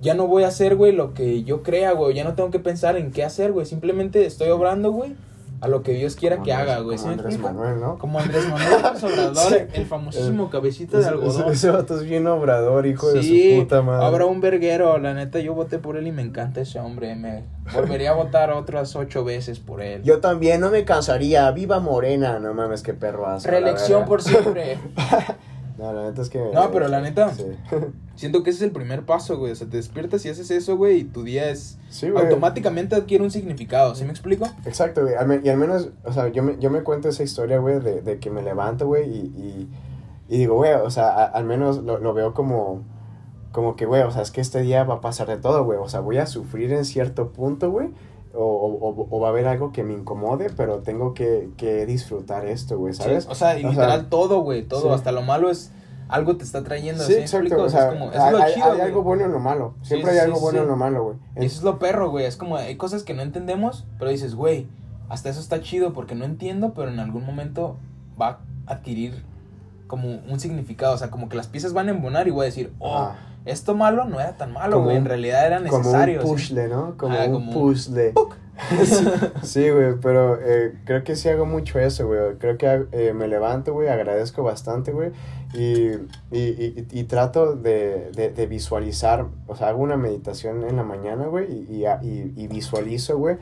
ya no voy a hacer, güey, lo que yo crea, güey. Ya no tengo que pensar en qué hacer, güey. Simplemente estoy obrando, güey, a lo que Dios quiera Como que Andrés- haga, güey. ¿sí Como Andrés? Manuel, ¿no? Como Andrés Manuel [laughs] López Obrador, Sí. el famosísimo cabecita de algodón. Ese, vato es bien obrador, hijo de su puta madre. habrá un verguero. La neta, yo voté por él y me encanta ese hombre. Me volvería a votar otras ocho veces por él. Yo también no me cansaría. Viva Morena. No mames, qué perro hace. Reelección por siempre. [laughs] No, la neta es que. No, pero la neta- Sí, [laughs] Siento que ese es el primer paso, güey. O sea, te despiertas y haces eso, güey, y tu día es... Sí, güey. automáticamente adquiere un significado. ¿Sí me explico? Exacto, güey. Y al menos, o sea, yo me, yo me cuento esa historia, güey, de, de que me levanto, güey, y, y, y digo, güey, o sea, a- al menos lo, lo veo como, como que, güey, o sea, es que este día va a pasar de todo, güey. O sea, voy a sufrir en cierto punto, güey. O, o, o- o va a haber algo que me incomode, pero tengo que, que disfrutar esto, güey, ¿sabes? Sí, o sea, literal sea, todo, güey. Todo. sí. Hasta lo malo es... Algo te está trayendo. Sí, ¿sí exacto. O sea, es como... Eso es lo chido, hay algo bueno en lo malo. Siempre sí, hay algo bueno en lo malo, güey. Y eso es lo perro, güey. Es como, hay cosas que no entendemos, pero dices, güey, hasta eso está chido porque no entiendo, pero en algún momento va a adquirir como un significado. O sea, como que las piezas van a embonar y voy a decir, oh, Ah. Esto malo no era tan malo, Como güey. En un- realidad era Como necesario. un ¿sí? puzzle, ¿no? Como Ah, un como un puzzle. sí, [laughs] sí, güey, pero eh, creo que sí hago mucho eso, güey. Creo que eh, me levanto, güey, agradezco bastante, güey. Y, y, y, y trato de, de, de visualizar, o sea, hago una meditación en la mañana, güey, y, y visualizo, güey.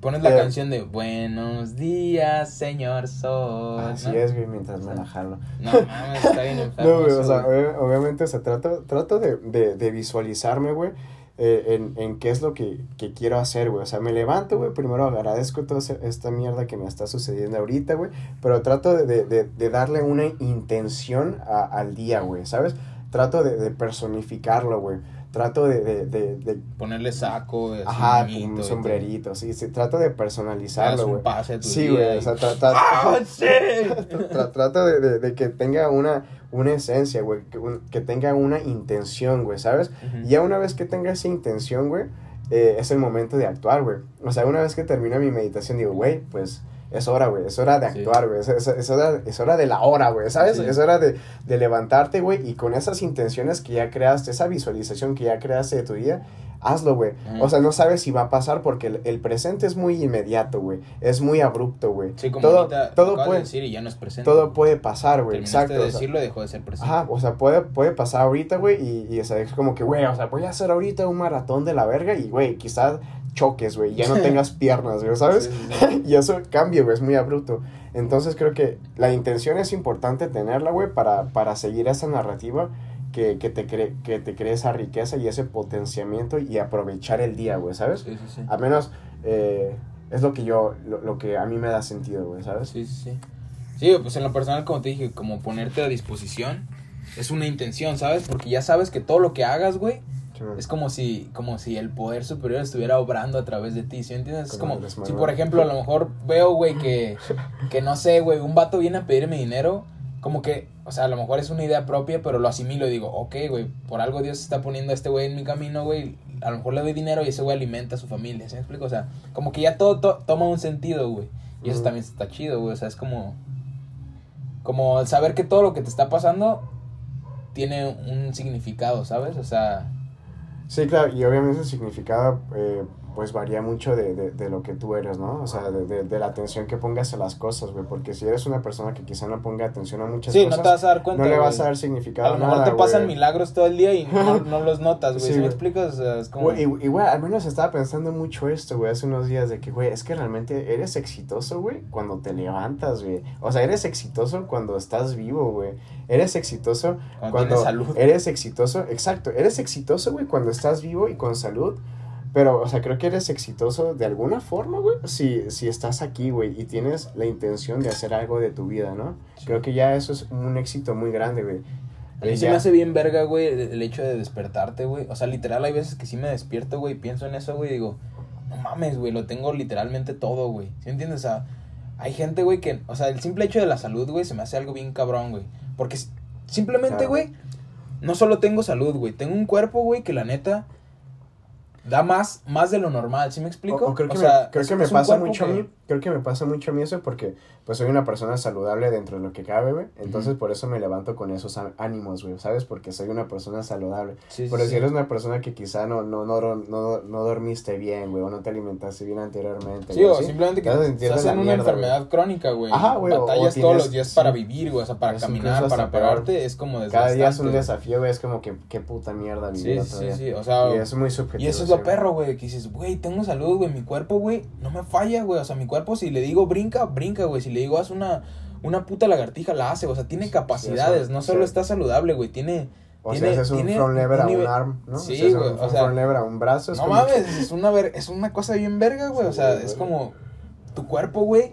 Pones la Eh, canción de Buenos días, señor Sol. Así ¿no? es, güey, mientras me la jalo. No mames, está bien [laughs] enfermo. No, güey, o sea, güey. obviamente, o sea, trato, trato de, de, de visualizarme, güey, eh, en, en qué es lo que, que quiero hacer, güey. O sea, me levanto, güey, primero agradezco toda esta mierda que me está sucediendo ahorita, güey, pero trato de, de, de, de darle una intención a- al día, güey, ¿sabes? Trato de, de personificarlo, güey. Trato de, de, de, de- Ponerle saco, así, ajá, un sombrerito, sí, sí, trato de personalizarlo, güey. Sí, güey, o sea, tra- tra- ¡Ah, sí! Tra- trato de, de- de que tenga una, una esencia, güey, que, un- que tenga una intención, güey, ¿sabes? Y ya una vez que tenga esa intención, güey, eh, es el momento de actuar, güey. O sea, una vez que termino mi meditación, digo, güey, pues es hora, güey, es hora de actuar, güey, es, es- es hora, es hora de la hora, güey, ¿sabes? Sí. Es hora de, de levantarte, güey, y con esas intenciones que ya creaste, esa visualización que ya creaste de tu día, hazlo, güey. O sea, no sabes si va a pasar porque el, el presente es muy inmediato, güey, es muy abrupto, güey. Sí, como todo, ahorita todo de puede, decir y ya no es presente. todo puede pasar, güey, exacto. de o sea, decirlo y dejó de ser presente. Ajá, o sea, puede, puede pasar ahorita, güey, y, y o sea, es como que, güey, o sea, voy a hacer ahorita un maratón de la verga y, güey, quizás choques, güey, ya no [laughs] tengas piernas, güey, ¿sabes? Sí, sí, sí. [laughs] y eso cambia, güey, es muy abrupto. Entonces creo que la intención es importante tenerla, güey, para, para seguir esa narrativa que, que, te cree, que te cree esa riqueza y ese potenciamiento y aprovechar el día, güey, ¿sabes? Sí, sí, sí. A menos eh, es lo que yo, lo, lo que a mí me da sentido, güey, ¿sabes? Sí, sí, sí. Sí, pues en lo personal, como te dije, como ponerte a disposición es una intención, ¿sabes? Porque ya sabes que todo lo que hagas, güey, Es como si, como si el poder superior estuviera obrando a través de ti, ¿sí entiendes? Es Como si por ejemplo, a lo mejor veo, güey, que, que no sé, güey, un vato viene a pedirme dinero, como que, o sea, a lo mejor es una idea propia, pero lo asimilo y digo, ok, güey, por algo Dios está poniendo a este güey en mi camino, güey, a lo mejor le doy dinero y ese güey alimenta a su familia, ¿sí me explico? O sea, como que ya todo to- toma un sentido, güey, y eso también está chido, güey, o sea, es como, como el saber que todo lo que te está pasando tiene un significado, ¿sabes? O sea, Sí, claro, y obviamente el significado eh, pues varía mucho de, de, de lo que tú eres, ¿no? O sea, de, de, de la atención que pongas a las cosas, güey, porque si eres una persona que quizá no ponga atención a muchas sí, cosas, no te vas a dar cuenta. no le vas a dar significado A lo mejor nada, te pasan milagros todo el día y no, [laughs] no los notas, güey. Sí, ¿Sí me explicas? O sea, es como... Y, güey, al menos estaba pensando mucho esto, güey, hace unos días de que, güey, es que realmente eres exitoso, güey, cuando te levantas, güey. O sea, eres exitoso cuando estás vivo, güey. Eres exitoso Cuando cuando, tienes salud. eres exitoso, exacto, eres exitoso, güey, cuando estás vivo y con salud. Pero, o sea, creo que eres exitoso de alguna forma, güey, si, si estás aquí, güey, y tienes la intención de hacer algo de tu vida, ¿no? Sí. Creo que ya eso es un éxito muy grande, güey. A mí se me hace bien verga, güey, el hecho de despertarte, güey. O sea, literal, hay veces que sí me despierto, güey, pienso en eso, güey, y digo, no mames, güey, lo tengo literalmente todo, güey. ¿Sí entiendes? O sea, hay gente, güey, que, o sea, el simple hecho de la salud, güey, se me hace algo bien cabrón, güey. Porque simplemente, Claro. güey, no solo tengo salud, güey, tengo un cuerpo, güey, que la neta da más, más de lo normal, ¿sí me explico? O- o creo que, O sea, me, creo es- que me pasa mucho a mí, creo que me pasa mucho a mí eso porque pues soy una persona saludable dentro de lo que cabe, güey. Entonces por eso me levanto con esos ánimos, güey, ¿sabes? Porque soy una persona saludable. Sí, sí, Pero si eres una persona que quizá no, no, no, no, no, dormiste bien, güey, o no te alimentaste bien anteriormente. Sí, o ¿sí? simplemente que estás en una mierda, enfermedad crónica, güey. Ajá, güey, Batallas todos los días para vivir, güey. O sea, para caminar, para pararte, es como desgastante. Cada día es un desafío, güey, es como que qué puta mierda vivir Sí, sí, sí. O sea, Y es muy subjetivo. y eso es lo perro, güey. Que dices, güey, tengo salud, güey. Mi cuerpo, güey, no me falla, güey. O sea, mi cuerpo, si le digo brinca, brinca, güey. Si le digo haz una, una puta lagartija, la hace. O sea, tiene capacidades. no solo sí. está saludable, güey. Tiene. O tiene- sea, haces un front lever a un arm, ¿no? Sí, Si haces güey, Un, o un sea, front lever a un brazo. es No como mames, es una, ver, es una cosa bien verga, güey. o sea, es como tu cuerpo, güey,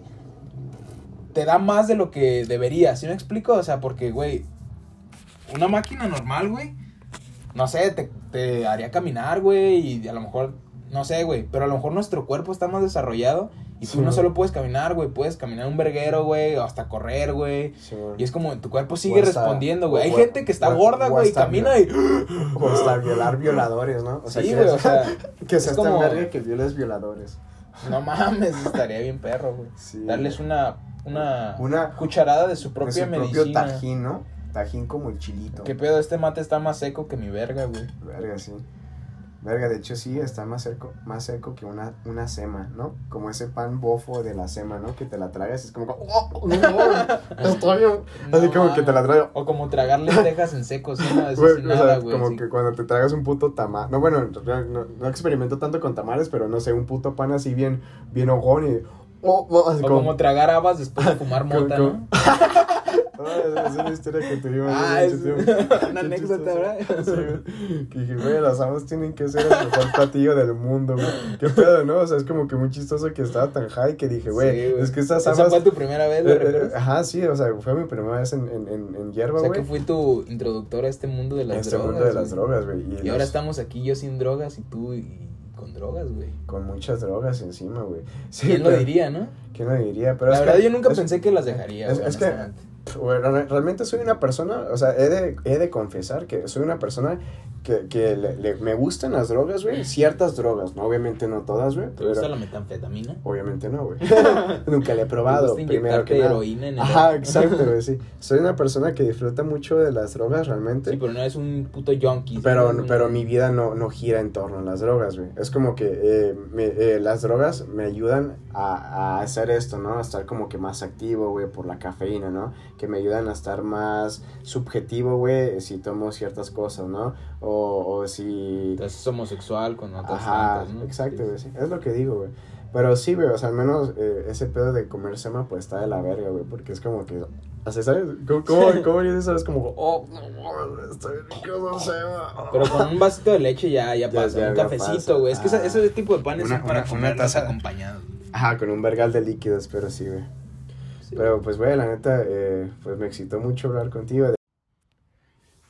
te da más de lo que debería. ¿Sí me explico? O sea, porque, güey, una máquina normal, güey, no sé, te, te haría caminar, güey, y a lo mejor, no sé, güey, pero a lo mejor nuestro cuerpo está más desarrollado y Sí, tú no solo puedes caminar, güey, puedes caminar un verguero, güey, o hasta correr, güey. Sí. Y es como tu cuerpo sigue hasta- respondiendo, güey. Hay gente que está o- gorda, güey, y camina y... [gasps] O hasta violar violadores, ¿no? O sea, sí, güey, o sea, [laughs] que es seas como- tan verga que violes violadores. No mames, estaría bien perro, güey. [laughs] Sí, Darles una, una, Una- cucharada de su De propia su propio medicina. tajín, ¿no? Tajín como el chilito. ¿Qué pedo? Este mate está más seco que mi verga, güey. Verga, sí. Verga, de hecho sí, está más seco, más seco que una, una sema, ¿no? Como ese pan bofo de la sema, ¿no? Que te la tragas es como... ¡Oh, [laughs] no, está bien! Así No como que te la trago. O como tragar lentejas en seco, sí, no, eso Güey, sin o sea, nada, güey. como sí. que cuando te tragas un puto tamal. No, bueno, no, no, no experimento tanto con tamales, pero no sé, un puto pan así bien, bien hogón y. Oh, oh, así O como tragar habas después de fumar [laughs] mota, como- ¿no? [laughs] Ah, es una historia que tuvimos. Ah, es [laughs] una anécdota. ¿verdad? Sí, güey. Que dije, güey, las habas tienen que ser el mejor platillo del mundo, güey. Qué pedo, ¿no? O sea, es como que muy chistoso que estaba tan high que dije, güey, Sí, güey. es que estas ¿Esa habas. fue tu primera vez, Eh, lo eh, ajá, sí, o sea, fue mi primera vez en, en, en, en hierba, O sea, güey. que fui tu introductor a este mundo de las este drogas. mundo de las güey. drogas, güey. Y los- ahora estamos aquí yo sin drogas y tú y con drogas, güey. Con muchas drogas encima, güey. Sí, ¿Quién lo pero- diría, no? ¿Quién lo diría? Pero la verdad, que- yo nunca es- pensé que las dejaría, es- güey, es que-. Güey, realmente soy una persona, o sea, he de, he de confesar que soy una persona que, que le, le- me gustan las drogas, güey, ciertas drogas, ¿no? Obviamente no todas, güey, ¿Te pero gusta la metanfetamina? obviamente no, güey. [laughs] [laughs] Nunca le he probado, ¿Te gusta primero que nada. heroína en el Ajá, exacto, güey, sí. [laughs] Soy una persona que disfruta mucho de las drogas realmente. Sí, pero no es un puto junkie. Pero, ¿sí? pero mi vida no, no gira en torno a las drogas, güey. Es como que eh, me- eh, las drogas me ayudan a, a hacer esto, ¿no? A estar como que más activo, güey, por la cafeína, ¿no? Que me ayudan a estar más subjetivo, güey, si tomo ciertas cosas, ¿no? O, o si... Te haces homosexual con otras Ajá, tantas, ¿no? exacto, güey, sí. Es lo que digo, güey. Pero sí, güey, o sea, al menos eh, ese pedo de comer sema, pues está de la verga, güey, porque es como que... O sea, ¿sabes? ¿Cómo, cómo, [laughs] cómo dices eso? Es como, oh, no, estoy rico, sema. Pero con un vasito de leche ya, ya Ya, pasa. ya, un ya cafecito, pasa. güey. Es que Ah. ese, ese tipo de panes Una- son para una- comerlos taza. acompañados. Ajá, con un vergal de líquidos, pero sí, güey. Sí. Pero pues, güey, la neta, eh, pues me excitó mucho hablar contigo.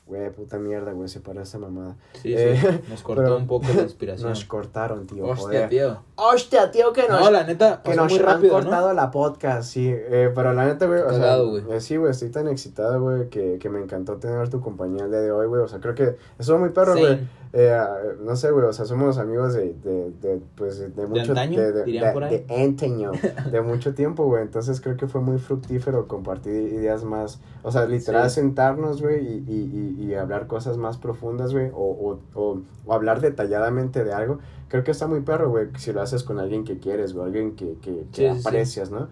Güey, puta mierda, güey, se paró esa mamada. Sí, Eh, sí. Nos [laughs] cortó pero un poco la inspiración. Nos cortaron, tío. Hostia, joder. tío. Hostia, tío, que nos... No, la neta, Que nos muy han rápido, cortado ¿no? la podcast, sí. Eh, pero la neta, güey, o Cagado, sea, güey. eh, sí, güey, estoy tan excitado, güey, que, que me encantó tener tu compañía el día de hoy, güey. O sea, creo que eso es muy perro, Sí. güey. Eh, no sé, güey, o sea, somos amigos de, de, de pues, de mucho... antaño, de, de, dirían de- por ahí. de antaño, [laughs] de mucho tiempo, güey. Entonces creo que fue muy fructífero compartir ideas más... O sea, literal, Sí. sentarnos, güey, y, y, y, y hablar cosas más profundas, güey, o, o, o, o hablar detalladamente de algo. Creo que está muy perro, güey, si lo haces con alguien que quieres, güey, alguien que, que, que Sí, sí, sí. aprecias, ¿no?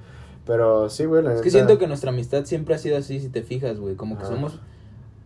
Pero sí, güey, la Es que siento que nuestra amistad siempre ha sido así, si te fijas, güey. Como que somos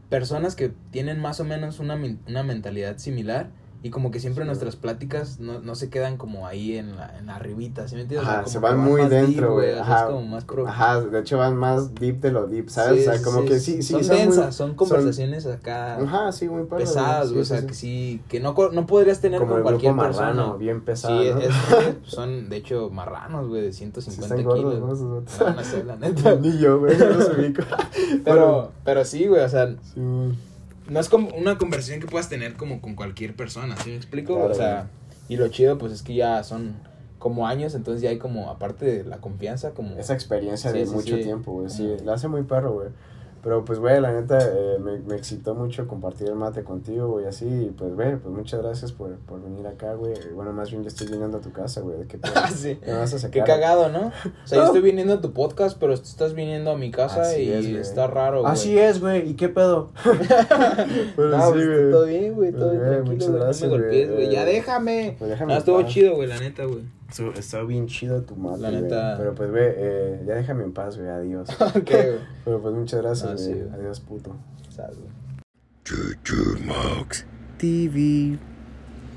personas que tienen más o menos una, una mentalidad similar. Y como que siempre Sí. nuestras pláticas no, no se quedan como ahí en la, en la arribita, ¿sí me entiendes? O sea, Ajá, como se que van muy dentro, güey. Ajá. es como más pro- Ajá, de hecho van más deep de lo deep, ¿sabes? Sí, o sea, como sí, que sí, sí. Son muy- densas, son conversaciones acá Ajá, sí, muy perro, pesadas, güey. o sea, que sí, que no, no podrías tener Como con el cualquier grupo persona. marrano, bien pesado, Sí, ¿no? es- [laughs] son de hecho marranos, güey, de Sí 150 están gordos, kilos. ¿no? No, no sé, la [laughs] neta. Ni yo, güey, no los ubico. [laughs] Pero, pero sí, güey, o sea, Sí, güey. No es como una conversación que puedas tener como con cualquier persona, ¿sí me explico? Claro, o sea, y lo chido pues es que ya son como años, entonces ya hay como, aparte de la confianza, como... Esa experiencia Sí, de sí, mucho sí. tiempo, güey. Sí, la hace muy perro, güey. Pero pues, güey, la neta, eh, me, me excitó mucho compartir el mate contigo, güey, así. Y pues, güey, pues muchas gracias por, por venir acá, güey. Bueno, más bien yo estoy viniendo a tu casa, güey. ¿de ¿Qué? [laughs] Ah, sí. ¿Qué me vas a sacar? Qué cagado, ¿no? [laughs] O sea, yo estoy viniendo a tu podcast, pero tú estás viniendo a mi casa Así y es, está raro, güey. Así es, güey. ¿Y qué pedo? [laughs] Pero No, sí, pues, güey. todo bien, güey, todo Pues, bien, güey, tranquilo, muchas güey. No gracias, me golpees, güey. güey. Ya déjame. Pues déjame No, estuvo paz. chido, güey, la neta, güey. Estuvo- Está bien chido tu mate, La güey. neta. Pero pues, güey, eh, ya déjame en paz, güey. Adiós. [laughs] ok, güey. Pero pues muchas gracias, No, güey. sí, güey. Adiós, puto. Chuchu Mox TV.